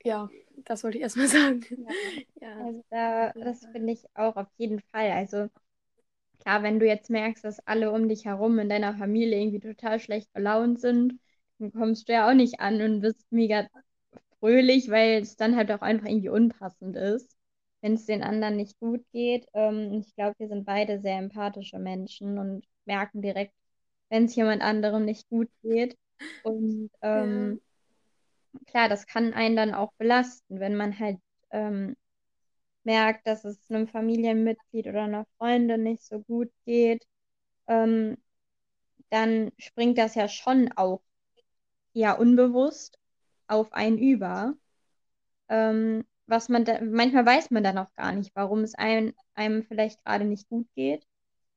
Ja, das wollte ich erstmal [laughs] sagen. Ja. Also da, das finde ich auch auf jeden Fall. Also klar, wenn du jetzt merkst, dass alle um dich herum in deiner Familie irgendwie total schlecht gelaunt sind, dann kommst du ja auch nicht an und bist mega fröhlich, weil es dann halt auch einfach irgendwie unpassend ist, wenn es den anderen nicht gut geht. Ähm, ich glaube, wir sind beide sehr empathische Menschen und merken direkt, wenn es jemand anderem nicht gut geht. Und [laughs] ähm, ja. klar, das kann einen dann auch belasten, wenn man halt ähm, merkt, dass es einem Familienmitglied oder einer Freundin nicht so gut geht, ähm, dann springt das ja schon auch ja unbewusst auf einen über. Ähm, was man da, manchmal weiß man dann auch gar nicht, warum es einem, einem vielleicht gerade nicht gut geht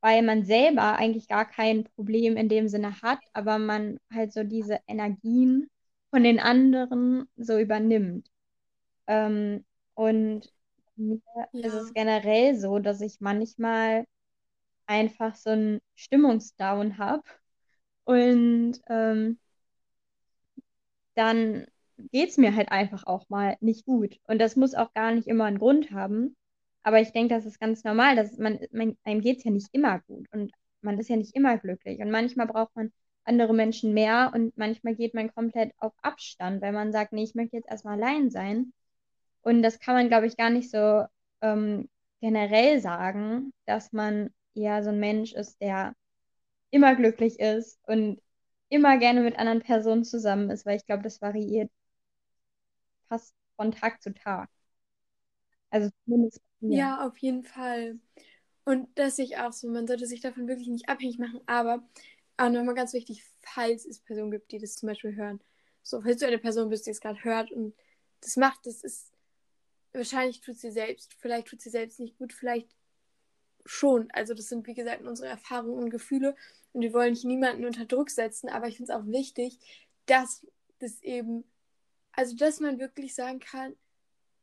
weil man selber eigentlich gar kein Problem in dem Sinne hat, aber man halt so diese Energien von den anderen so übernimmt. Ähm, und mir ja. ist es generell so, dass ich manchmal einfach so einen Stimmungsdown habe und ähm, dann geht es mir halt einfach auch mal nicht gut. Und das muss auch gar nicht immer einen Grund haben. Aber ich denke, das ist ganz normal, dass man, man einem geht es ja nicht immer gut und man ist ja nicht immer glücklich. Und manchmal braucht man andere Menschen mehr und manchmal geht man komplett auf Abstand, weil man sagt, nee, ich möchte jetzt erstmal allein sein. Und das kann man, glaube ich, gar nicht so ähm, generell sagen, dass man eher so ein Mensch ist, der immer glücklich ist und immer gerne mit anderen Personen zusammen ist, weil ich glaube, das variiert fast von Tag zu Tag. Also zumindest. Ja. ja, auf jeden Fall. Und das sehe ich auch so. Man sollte sich davon wirklich nicht abhängig machen. Aber auch nochmal ganz wichtig, falls es Personen gibt, die das zum Beispiel hören. So, falls du eine Person bist, die es gerade hört und das macht, das ist. Wahrscheinlich tut sie selbst. Vielleicht tut sie selbst nicht gut. Vielleicht schon. Also, das sind, wie gesagt, unsere Erfahrungen und Gefühle. Und wir wollen nicht niemanden unter Druck setzen. Aber ich finde es auch wichtig, dass das eben. Also, dass man wirklich sagen kann,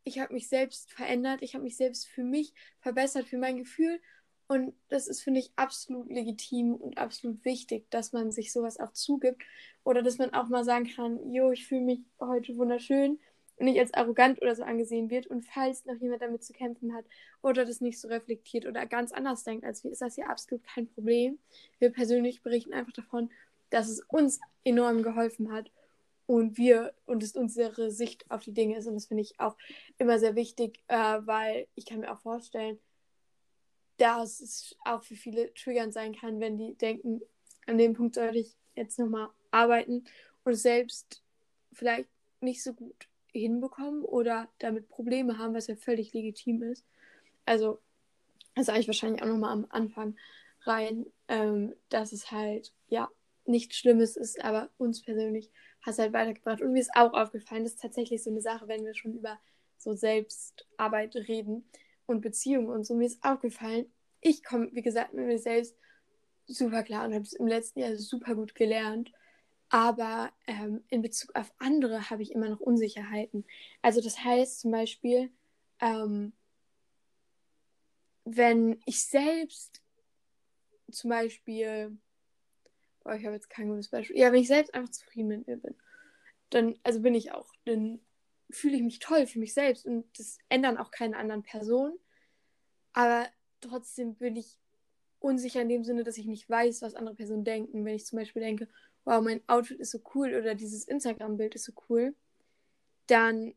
ich habe mich selbst verändert, ich habe mich selbst für mich verbessert, für mein Gefühl. Und das ist, finde ich, absolut legitim und absolut wichtig, dass man sich sowas auch zugibt. Oder dass man auch mal sagen kann, jo, ich fühle mich heute wunderschön und nicht als arrogant oder so angesehen wird. Und falls noch jemand damit zu kämpfen hat oder das nicht so reflektiert oder ganz anders denkt als wir, ist das ja absolut kein Problem. Wir persönlich berichten einfach davon, dass es uns enorm geholfen hat und wir und es unsere Sicht auf die Dinge ist. Und das finde ich auch immer sehr wichtig, äh, weil ich kann mir auch vorstellen, dass es auch für viele triggernd sein kann, wenn die denken, an dem Punkt sollte ich jetzt nochmal arbeiten und selbst vielleicht nicht so gut hinbekommen oder damit Probleme haben, was ja völlig legitim ist. Also, das sage ich wahrscheinlich auch nochmal am Anfang rein, ähm, dass es halt, ja, nichts Schlimmes ist, aber uns persönlich hast halt weitergebracht. Und mir ist auch aufgefallen, das ist tatsächlich so eine Sache, wenn wir schon über so Selbstarbeit reden und Beziehungen und so. Mir ist aufgefallen, ich komme, wie gesagt, mit mir selbst super klar und habe es im letzten Jahr super gut gelernt, Aber ähm, in Bezug auf andere habe ich immer noch Unsicherheiten. Also das heißt zum Beispiel, ähm, wenn ich selbst zum Beispiel, boah, ich habe jetzt kein gutes Beispiel, ja, wenn ich selbst einfach zufrieden mit mir bin, dann, also bin ich auch, dann fühle ich mich toll für mich selbst und das ändern auch keine anderen Personen. Aber trotzdem bin ich unsicher in dem Sinne, dass ich nicht weiß, was andere Personen denken. Wenn ich zum Beispiel denke, wow, mein Outfit ist so cool oder dieses Instagram-Bild ist so cool, dann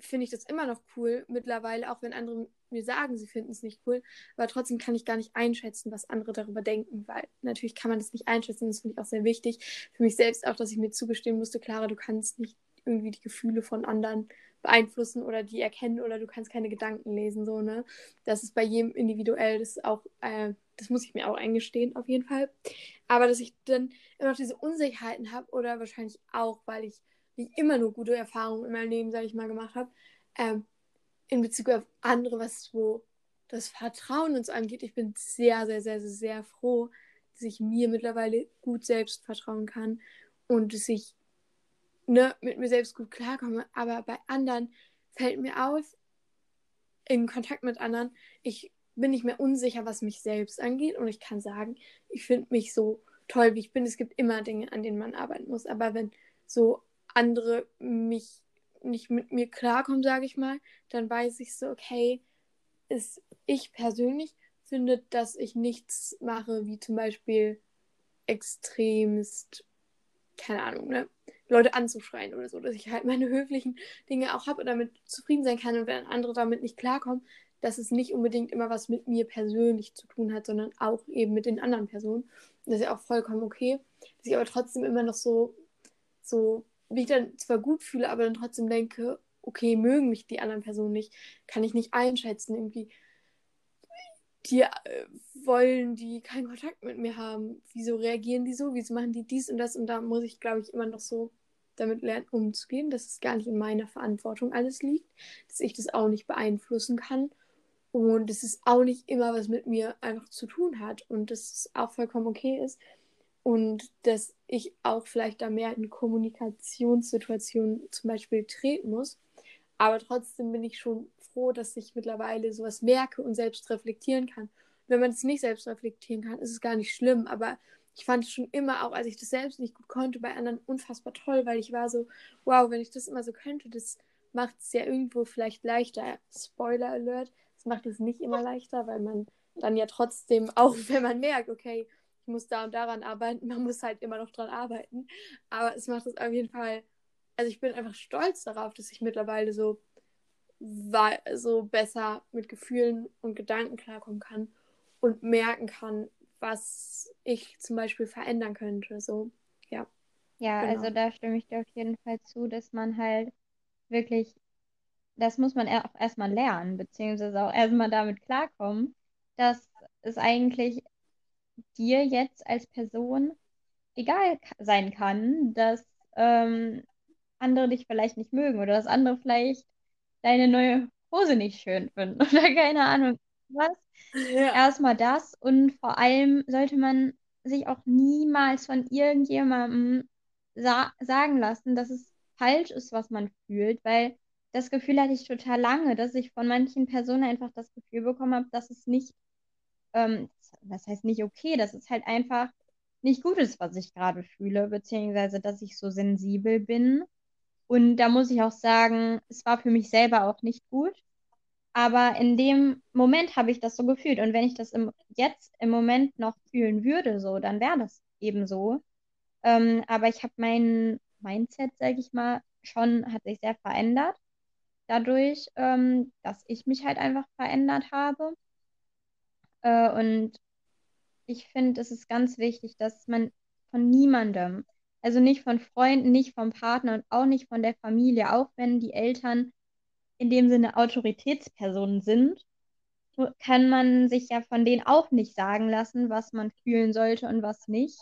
finde ich das immer noch cool mittlerweile, auch wenn andere mir sagen, sie finden es nicht cool. Aber trotzdem kann ich gar nicht einschätzen, was andere darüber denken, weil natürlich kann man das nicht einschätzen. Das finde ich auch sehr wichtig. Für mich selbst auch, dass ich mir zugestehen musste, Clara, du kannst nicht irgendwie die Gefühle von anderen beeinflussen oder die erkennen oder du kannst keine Gedanken lesen, so, ne? Das ist bei jedem individuell, das ist auch, äh, das muss ich mir auch eingestehen, auf jeden Fall. Aber dass ich dann immer noch diese Unsicherheiten habe oder wahrscheinlich auch, weil ich nicht immer nur gute Erfahrungen in meinem Leben, sage ich mal, gemacht habe, ähm, in Bezug auf andere, was so das Vertrauen uns angeht. Ich bin sehr, sehr, sehr, sehr, sehr froh, dass ich mir mittlerweile gut selbst vertrauen kann und dass ich ne, mit mir selbst gut klarkomme. Aber bei anderen fällt mir auf, in Kontakt mit anderen, ich bin nicht mehr unsicher, was mich selbst angeht. Und ich kann sagen, ich finde mich so toll, wie ich bin. Es gibt immer Dinge, an denen man arbeiten muss. Aber wenn so andere mich nicht mit mir klarkommen, sage ich mal, dann weiß ich so, okay, ist ich persönlich finde, dass ich nichts mache, wie zum Beispiel extremst, keine Ahnung, ne, Leute anzuschreien oder so, dass ich halt meine höflichen Dinge auch habe und damit zufrieden sein kann und wenn andere damit nicht klarkommen, dass es nicht unbedingt immer was mit mir persönlich zu tun hat, sondern auch eben mit den anderen Personen. Und das ist ja auch vollkommen okay. Dass ich aber trotzdem immer noch so, so, wie ich dann zwar gut fühle, aber dann trotzdem denke, okay, mögen mich die anderen Personen nicht, kann ich nicht einschätzen. Irgendwie, die äh, wollen die keinen Kontakt mit mir haben. Wieso reagieren die so? Wieso machen die dies und das? Und da muss ich, glaube ich, immer noch so damit lernen, umzugehen, dass es gar nicht in meiner Verantwortung alles liegt, dass ich das auch nicht beeinflussen kann und es auch nicht immer was mit mir einfach zu tun hat und dass es auch vollkommen okay ist und dass ich auch vielleicht da mehr in Kommunikationssituationen zum Beispiel treten muss. Aber trotzdem bin ich schon froh, dass ich mittlerweile sowas merke und selbst reflektieren kann. Und wenn man es nicht selbst reflektieren kann, ist es gar nicht schlimm, aber ich fand es schon immer, auch als ich das selbst nicht gut konnte, bei anderen unfassbar toll, weil ich war so, wow, wenn ich das immer so könnte, das macht es ja irgendwo vielleicht leichter. Spoiler Alert, das macht es nicht immer leichter, weil man dann ja trotzdem, [laughs] auch wenn man merkt, okay, ich muss da und daran arbeiten, man muss halt immer noch dran arbeiten. Aber es macht es auf jeden Fall, also ich bin einfach stolz darauf, dass ich mittlerweile so, so besser mit Gefühlen und Gedanken klarkommen kann und merken kann, was ich zum Beispiel verändern könnte. So, ja. Ja, genau. also da stimme ich dir auf jeden Fall zu, dass man halt wirklich, das muss man auch erstmal lernen, beziehungsweise auch erstmal damit klarkommen, dass es eigentlich dir jetzt als Person egal sein kann, dass ähm, andere dich vielleicht nicht mögen oder dass andere vielleicht deine neue Hose nicht schön finden [laughs] oder keine Ahnung was. Ja. Erstmal das und vor allem sollte man sich auch niemals von irgendjemandem sa sagen lassen, dass es falsch ist, was man fühlt, weil das Gefühl hatte ich total lange, dass ich von manchen Personen einfach das Gefühl bekommen habe, dass es nicht, ähm, das heißt nicht okay, dass es halt einfach nicht gut ist, was ich gerade fühle, beziehungsweise dass ich so sensibel bin. Und da muss ich auch sagen, es war für mich selber auch nicht gut. Aber in dem Moment habe ich das so gefühlt. Und wenn ich das im, jetzt im Moment noch fühlen würde, so, dann wäre das eben so. Ähm, aber ich habe mein Mindset, sage ich mal, schon, hat sich sehr verändert. Dadurch, ähm, dass ich mich halt einfach verändert habe. Äh, und ich finde, es ist ganz wichtig, dass man von niemandem, also nicht von Freunden, nicht vom Partner und auch nicht von der Familie, auch wenn die Eltern in dem Sinne Autoritätspersonen sind, kann man sich ja von denen auch nicht sagen lassen, was man fühlen sollte und was nicht.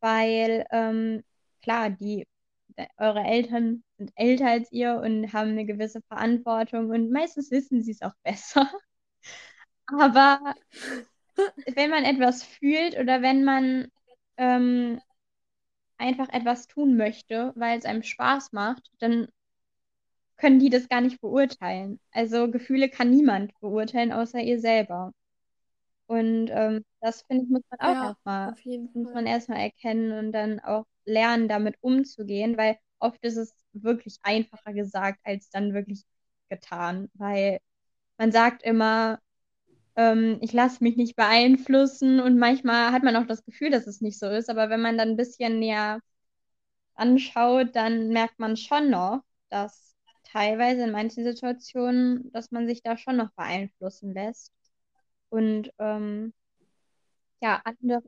Weil, ähm, klar, die, eure Eltern sind älter als ihr und haben eine gewisse Verantwortung und meistens wissen sie es auch besser. [laughs] Aber wenn man etwas fühlt oder wenn man ähm, einfach etwas tun möchte, weil es einem Spaß macht, dann können die das gar nicht beurteilen. Also Gefühle kann niemand beurteilen, außer ihr selber. Und ähm, das finde ich, muss man auch Ja, erstmal, muss man erstmal erkennen und dann auch lernen, damit umzugehen, weil oft ist es wirklich einfacher gesagt als dann wirklich getan, weil man sagt immer, ähm, ich lasse mich nicht beeinflussen und manchmal hat man auch das Gefühl, dass es nicht so ist, aber wenn man dann ein bisschen näher anschaut, dann merkt man schon noch, dass teilweise in manchen Situationen, dass man sich da schon noch beeinflussen lässt. Und ähm, ja, andere,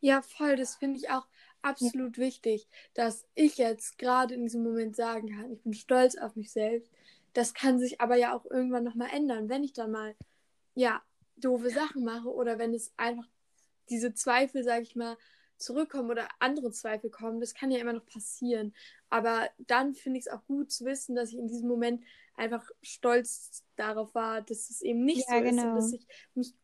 Ja, voll, das finde ich auch absolut wichtig, dass ich jetzt gerade in diesem Moment sagen kann, ich bin stolz auf mich selbst. Das kann sich aber ja auch irgendwann nochmal ändern, wenn ich dann mal, ja, doofe Sachen mache oder wenn es einfach diese Zweifel, sage ich mal, zurückkommen oder andere Zweifel kommen. Das kann ja immer noch passieren. Aber dann finde ich es auch gut zu wissen, dass ich in diesem Moment einfach stolz darauf war, dass es eben nicht so ja, ist und dass genau. ich mich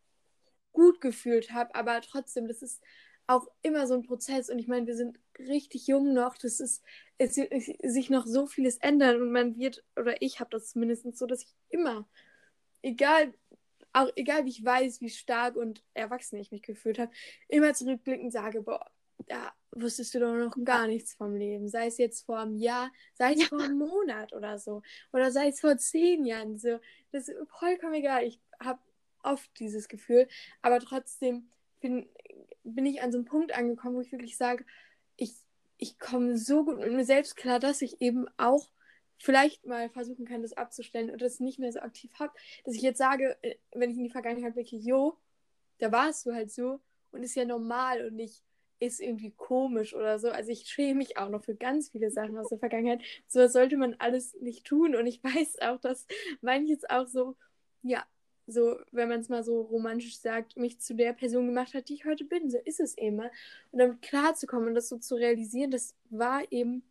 gut gefühlt habe, aber trotzdem, das ist auch immer so ein Prozess und ich meine, wir sind richtig jung noch, das ist, es wird sich noch so vieles ändern und man wird, oder ich habe das zumindest so, dass ich immer, egal, auch egal wie ich weiß, wie stark und erwachsen ich mich gefühlt habe, immer zurückblickend sage, boah, da wusstest du doch noch gar nichts vom Leben. Sei es jetzt vor einem Jahr, sei es ja, vor einem Monat oder so. Oder sei es vor zehn Jahren. So, das ist vollkommen egal. Ich habe oft dieses Gefühl, aber trotzdem bin, bin ich an so einem Punkt angekommen, wo ich wirklich sage, ich, ich komme so gut mit mir selbst klar, dass ich eben auch vielleicht mal versuchen kann, das abzustellen und das nicht mehr so aktiv habe. Dass ich jetzt sage, äh, wenn ich in die Vergangenheit blicke, jo, da warst du halt so und ist ja normal und nicht ist irgendwie komisch oder so. Also ich schäme mich auch noch für ganz viele Sachen aus der [laughs] Vergangenheit. So sollte man alles nicht tun. Und ich [laughs] weiß auch, dass manches auch so, ja, so, wenn man es mal so romantisch sagt, mich zu der Person gemacht hat, die ich heute bin. So ist es eben. Und damit klarzukommen und das so zu realisieren, das war eben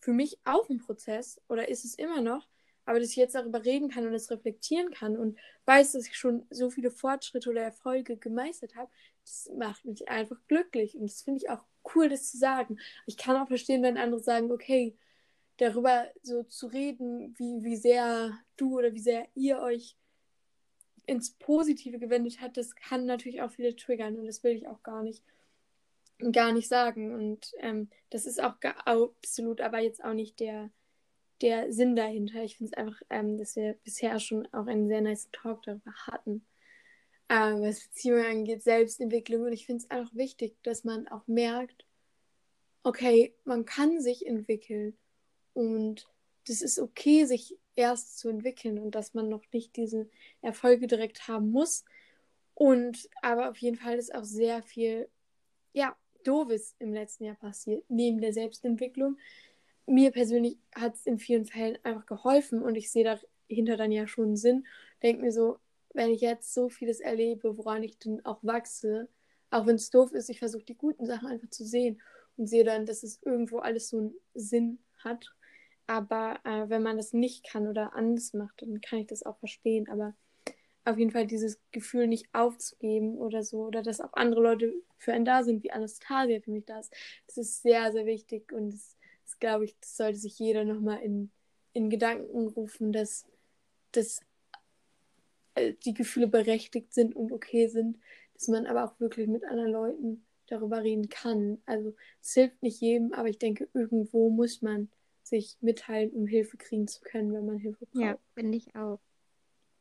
für mich auch ein Prozess oder ist es immer noch. Aber dass ich jetzt darüber reden kann und es reflektieren kann und weiß, dass ich schon so viele Fortschritte oder Erfolge gemeistert habe, das macht mich einfach glücklich. Und das finde ich auch cool, das zu sagen. Ich kann auch verstehen, wenn andere sagen, okay, darüber so zu reden, wie, wie sehr du oder wie sehr ihr euch ins Positive gewendet habt, das kann natürlich auch viele triggern und das will ich auch gar nicht, gar nicht sagen. Und ähm, das ist auch absolut aber jetzt auch nicht der, der Sinn dahinter. Ich finde es einfach, ähm, dass wir bisher schon auch einen sehr nice Talk darüber hatten äh, was Beziehungen angeht, Selbstentwicklung. Und ich finde es einfach wichtig, dass man auch merkt, okay, man kann sich entwickeln und das ist okay, sich erst zu entwickeln und dass man noch nicht diese Erfolge direkt haben muss. Und aber auf jeden Fall ist auch sehr viel, ja, Doofes im letzten Jahr passiert, neben der Selbstentwicklung. Mir persönlich hat es in vielen Fällen einfach geholfen und ich sehe dahinter dann ja schon Sinn. Denke mir so, wenn ich jetzt so vieles erlebe, woran ich dann auch wachse, auch wenn es doof ist, ich versuche die guten Sachen einfach zu sehen und sehe dann, dass es irgendwo alles so einen Sinn hat. Aber äh, wenn man das nicht kann oder anders macht, dann kann ich das auch verstehen. Aber auf jeden Fall dieses Gefühl nicht aufzugeben oder so, oder dass auch andere Leute für einen da sind, wie Anastasia für mich da ist, das ist sehr, sehr wichtig und das, das glaube ich, das sollte sich jeder nochmal in, in Gedanken rufen, dass, dass äh, die Gefühle berechtigt sind und okay sind, dass man aber auch wirklich mit anderen Leuten darüber reden kann. Also es hilft nicht jedem, aber ich denke, irgendwo muss man sich mitteilen, um Hilfe kriegen zu können, wenn man Hilfe ja, braucht. finde ich auch.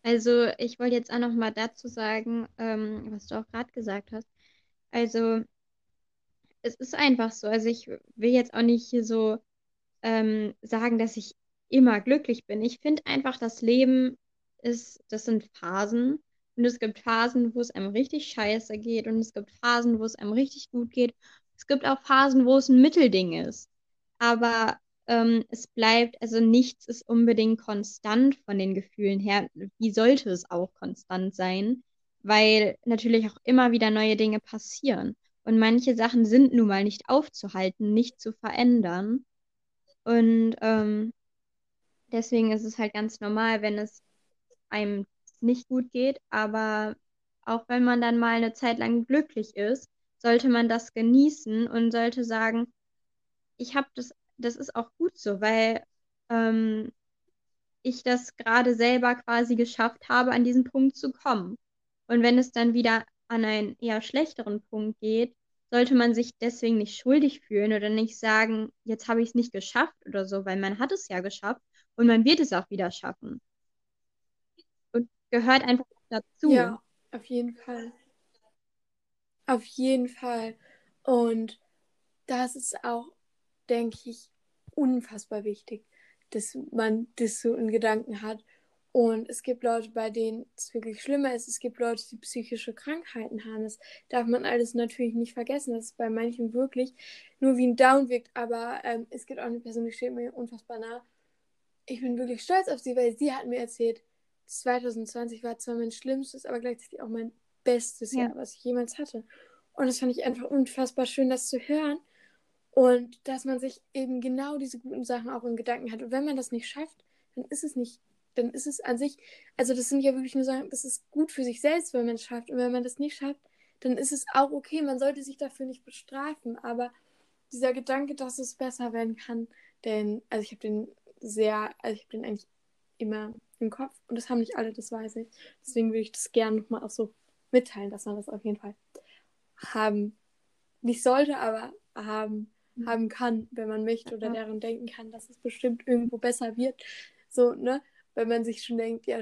Also ich wollte jetzt auch noch mal dazu sagen, ähm, was du auch gerade gesagt hast. Also es ist einfach so. Also ich will jetzt auch nicht hier so ähm, sagen, dass ich immer glücklich bin. Ich finde einfach, das Leben ist, das sind Phasen. Und es gibt Phasen, wo es einem richtig scheiße geht. Und es gibt Phasen, wo es einem richtig gut geht. Es gibt auch Phasen, wo es ein Mittelding ist. Aber ähm, es bleibt, also nichts ist unbedingt konstant von den Gefühlen her. Wie sollte es auch konstant sein? Weil natürlich auch immer wieder neue Dinge passieren. Und manche Sachen sind nun mal nicht aufzuhalten, nicht zu verändern. Und ähm, deswegen ist es halt ganz normal, wenn es einem nicht gut geht. Aber auch wenn man dann mal eine Zeit lang glücklich ist, sollte man das genießen und sollte sagen, ich habe das, das ist auch gut so, weil ähm, ich das gerade selber quasi geschafft habe, an diesen Punkt zu kommen. Und wenn es dann wieder an einen eher schlechteren Punkt geht, sollte man sich deswegen nicht schuldig fühlen oder nicht sagen, jetzt habe ich es nicht geschafft oder so, weil man hat es ja geschafft und man wird es auch wieder schaffen. Und gehört einfach dazu. Ja, auf jeden Fall. Auf jeden Fall. Und das ist auch, denke ich, unfassbar wichtig, dass man das so in Gedanken hat. Und es gibt Leute, bei denen es wirklich schlimmer ist. Es gibt Leute, die psychische Krankheiten haben. Das darf man alles natürlich nicht vergessen, dass es bei manchen wirklich nur wie ein Down wirkt. Aber ähm, es gibt auch eine Person, die steht mir unfassbar nah. Ich bin wirklich stolz auf sie, weil sie hat mir erzählt, 2020 war zwar mein schlimmstes, aber gleichzeitig auch mein bestes ja. Jahr, was ich jemals hatte. Und das fand ich einfach unfassbar schön, das zu hören. Und dass man sich eben genau diese guten Sachen auch in Gedanken hat. Und wenn man das nicht schafft, dann ist es nicht, dann ist es an sich, also das sind ja wirklich nur Sachen, das ist gut für sich selbst, wenn man es schafft. Und wenn man das nicht schafft, dann ist es auch okay. Man sollte sich dafür nicht bestrafen. Aber dieser Gedanke, dass es besser werden kann, denn, also ich habe den sehr, also ich habe den eigentlich immer im Kopf und das haben nicht alle, das weiß ich. Deswegen würde ich das gerne nochmal auch so mitteilen, dass man das auf jeden Fall haben, nicht sollte, aber haben. Haben kann, wenn man möchte oder daran denken kann, dass es bestimmt irgendwo besser wird. So, ne? Wenn man sich schon denkt, ja,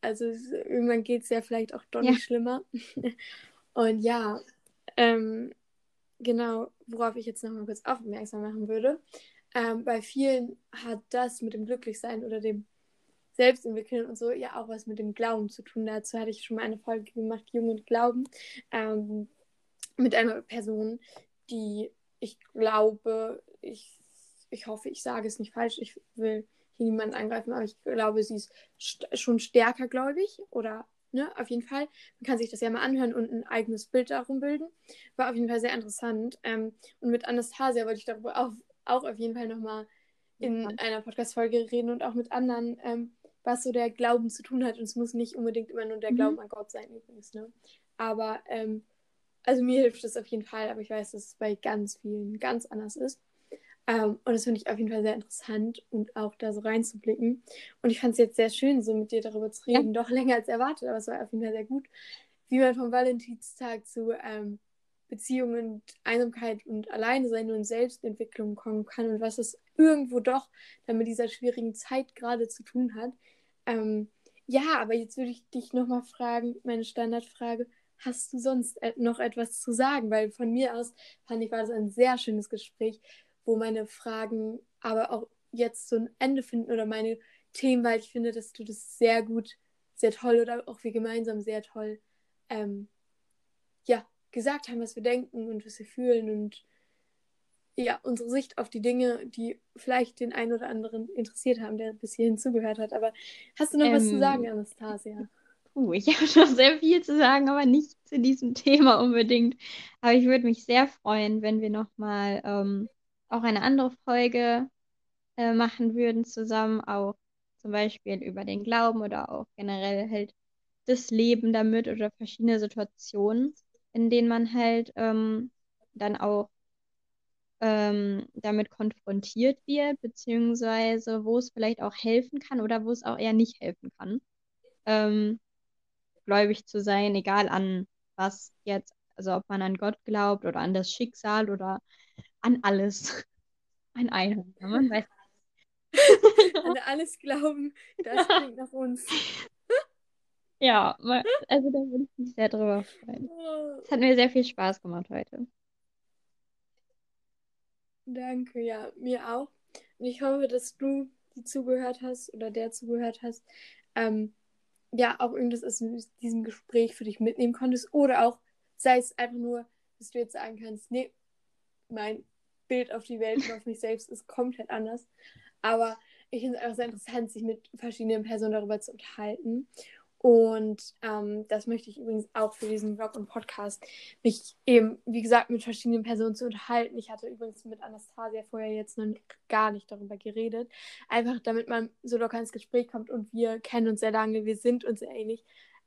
also irgendwann geht es ja vielleicht auch doch ja. nicht schlimmer. [laughs] Und ja, ähm, genau, worauf ich jetzt nochmal kurz aufmerksam machen würde. Ähm, bei vielen hat das mit dem Glücklichsein oder dem Selbstentwickeln und so ja auch was mit dem Glauben zu tun. Dazu hatte ich schon mal eine Folge gemacht, Jung und Glauben, ähm, mit einer Person, die ich glaube, ich, ich hoffe, ich sage es nicht falsch, ich will hier niemanden angreifen, aber ich glaube, sie ist st schon stärker gläubig oder ne, auf jeden Fall. Man kann sich das ja mal anhören und ein eigenes Bild darum bilden. War auf jeden Fall sehr interessant. Ähm, und mit Anastasia wollte ich darüber auch, auch auf jeden Fall nochmal in ja. einer Podcast-Folge reden und auch mit anderen, ähm, was so der Glauben zu tun hat. Und es muss nicht unbedingt immer nur der mhm. Glauben an Gott sein, übrigens. Ne? Aber ähm, also mir hilft es auf jeden Fall, aber ich weiß, dass es bei ganz vielen ganz anders ist. Ähm, und das finde ich auf jeden Fall sehr interessant und auch da so reinzublicken. Und ich fand es jetzt sehr schön, so mit dir darüber zu reden. Ja. Doch länger als erwartet, aber es war auf jeden Fall sehr gut, wie man vom Valentinstag zu ähm, Beziehungen und Einsamkeit und Alleinesein und Selbstentwicklung kommen kann und was es irgendwo doch dann mit dieser schwierigen Zeit gerade zu tun hat. Ähm, ja, aber jetzt würde ich dich nochmal fragen, meine Standardfrage hast du sonst noch etwas zu sagen? Weil von mir aus fand ich, war das ein sehr schönes Gespräch, wo meine Fragen aber auch jetzt so ein Ende finden oder meine Themen, weil ich finde, dass du das sehr gut, sehr toll oder auch wir gemeinsam sehr toll ähm, ja, gesagt haben, was wir denken und was wir fühlen und ja, unsere Sicht auf die Dinge, die vielleicht den einen oder anderen interessiert haben, der bis hierhin zugehört hat. Aber hast du noch ähm, was zu ähm, sagen, Anastasia? Uh, ich [laughs] habe schon sehr viel zu sagen, aber nicht zu diesem Thema unbedingt. Aber ich würde mich sehr freuen, wenn wir nochmal ähm, auch eine andere Folge äh, machen würden zusammen, auch zum Beispiel über den Glauben oder auch generell halt das Leben damit oder verschiedene Situationen, in denen man halt ähm, dann auch ähm, damit konfrontiert wird, beziehungsweise wo es vielleicht auch helfen kann oder wo es auch eher nicht helfen kann. Ähm, gläubig zu sein, egal an was jetzt, also ob man an Gott glaubt oder an das Schicksal oder an alles. [laughs] Ein Einhorn, man weiß An alles glauben, das [laughs] klingt nach uns. [laughs] Ja, also da würde ich mich sehr drüber freuen. Es hat mir sehr viel Spaß gemacht heute. Danke, ja, mir auch. Und ich hoffe, dass du, die zugehört hast oder der zugehört hast, ähm, ja auch irgendwas aus diesem Gespräch für dich mitnehmen konntest. Oder auch, sei es einfach nur, dass du jetzt sagen kannst, nee, mein Bild auf die Welt und auf mich selbst ist komplett anders. Aber ich finde es einfach sehr interessant, sich mit verschiedenen Personen darüber zu unterhalten. Und ähm, das möchte ich übrigens auch für diesen Blog und Podcast, mich eben, wie gesagt, mit verschiedenen Personen zu unterhalten. Ich hatte übrigens mit Anastasia vorher jetzt noch gar nicht darüber geredet. Einfach damit man so locker ins Gespräch kommt und wir kennen uns sehr lange, wir sind uns sehr ähnlich.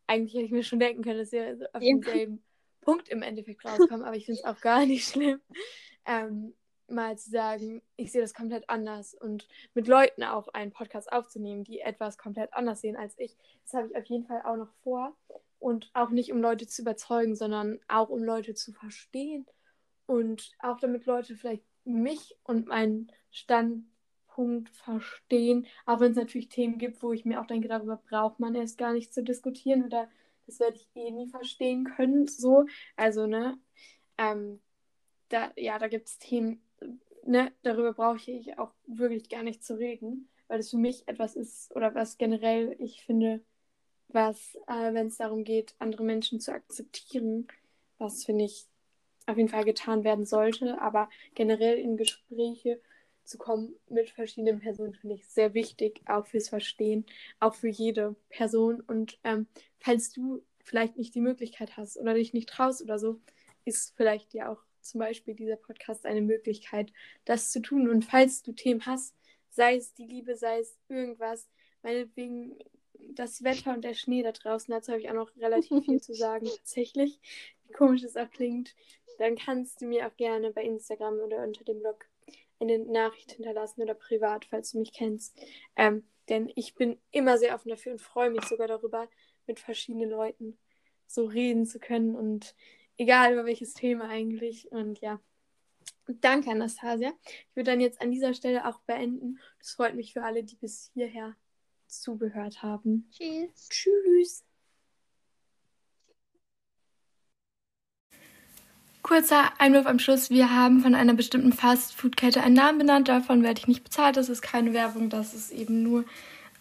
Eigentlich hätte ich mir schon denken können, dass wir auf ja. denselben Punkt im Endeffekt rauskommen, aber ich finde es auch gar nicht schlimm. Ähm, mal zu sagen, ich sehe das komplett anders und mit Leuten auch einen Podcast aufzunehmen, die etwas komplett anders sehen als ich. Das habe ich auf jeden Fall auch noch vor. Und auch nicht, um Leute zu überzeugen, sondern auch, um Leute zu verstehen. Und auch damit Leute vielleicht mich und meinen Standpunkt verstehen. Auch wenn es natürlich Themen gibt, wo ich mir auch denke, darüber braucht man erst gar nicht zu diskutieren oder das werde ich eh nie verstehen können. So, also, ne, ähm, da, ja, da gibt es Themen, ne, darüber brauche ich auch wirklich gar nicht zu reden, weil das für mich etwas ist oder was generell ich finde, was, äh, wenn es darum geht, andere Menschen zu akzeptieren, was finde ich auf jeden Fall getan werden sollte, aber generell in Gespräche zu kommen mit verschiedenen Personen finde ich sehr wichtig, auch fürs Verstehen, auch für jede Person. Und ähm, falls du vielleicht nicht die Möglichkeit hast oder dich nicht traust oder so, ist vielleicht ja auch zum Beispiel dieser Podcast eine Möglichkeit, das zu tun. Und falls du Themen hast, sei es die Liebe, sei es irgendwas, meinetwegen das Wetter und der Schnee da draußen, dazu habe ich auch noch relativ viel [laughs] zu sagen, tatsächlich, wie komisch es auch klingt, dann kannst du mir auch gerne bei Instagram oder unter dem Blog eine Nachricht hinterlassen oder privat, falls du mich kennst. Ähm, denn ich bin immer sehr offen dafür und freue mich sogar darüber, mit verschiedenen Leuten so reden zu können und egal über welches Thema eigentlich. Und ja, danke, Anastasia. Ich würde dann jetzt an dieser Stelle auch beenden. Es freut mich für alle, die bis hierher zugehört haben. Tschüss. Tschüss. Kurzer Einwurf am Schluss. Wir haben von einer bestimmten Fast-Food-Kette einen Namen benannt. Davon werde ich nicht bezahlt. Das ist keine Werbung. Das ist eben nur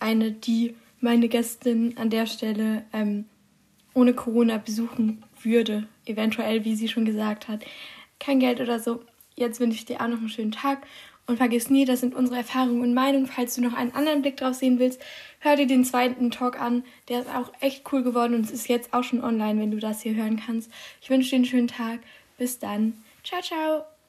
eine, die meine Gästin an der Stelle ähm, ohne Corona besuchen würde. Eventuell, wie sie schon gesagt hat. Kein Geld oder so. Jetzt wünsche ich dir auch noch einen schönen Tag. Und vergiss nie, das sind unsere Erfahrungen und Meinungen. Falls du noch einen anderen Blick drauf sehen willst, hör dir den zweiten Talk an. Der ist auch echt cool geworden und es ist jetzt auch schon online, wenn du das hier hören kannst. Ich wünsche dir einen schönen Tag. Bis dann. Ciao, ciao.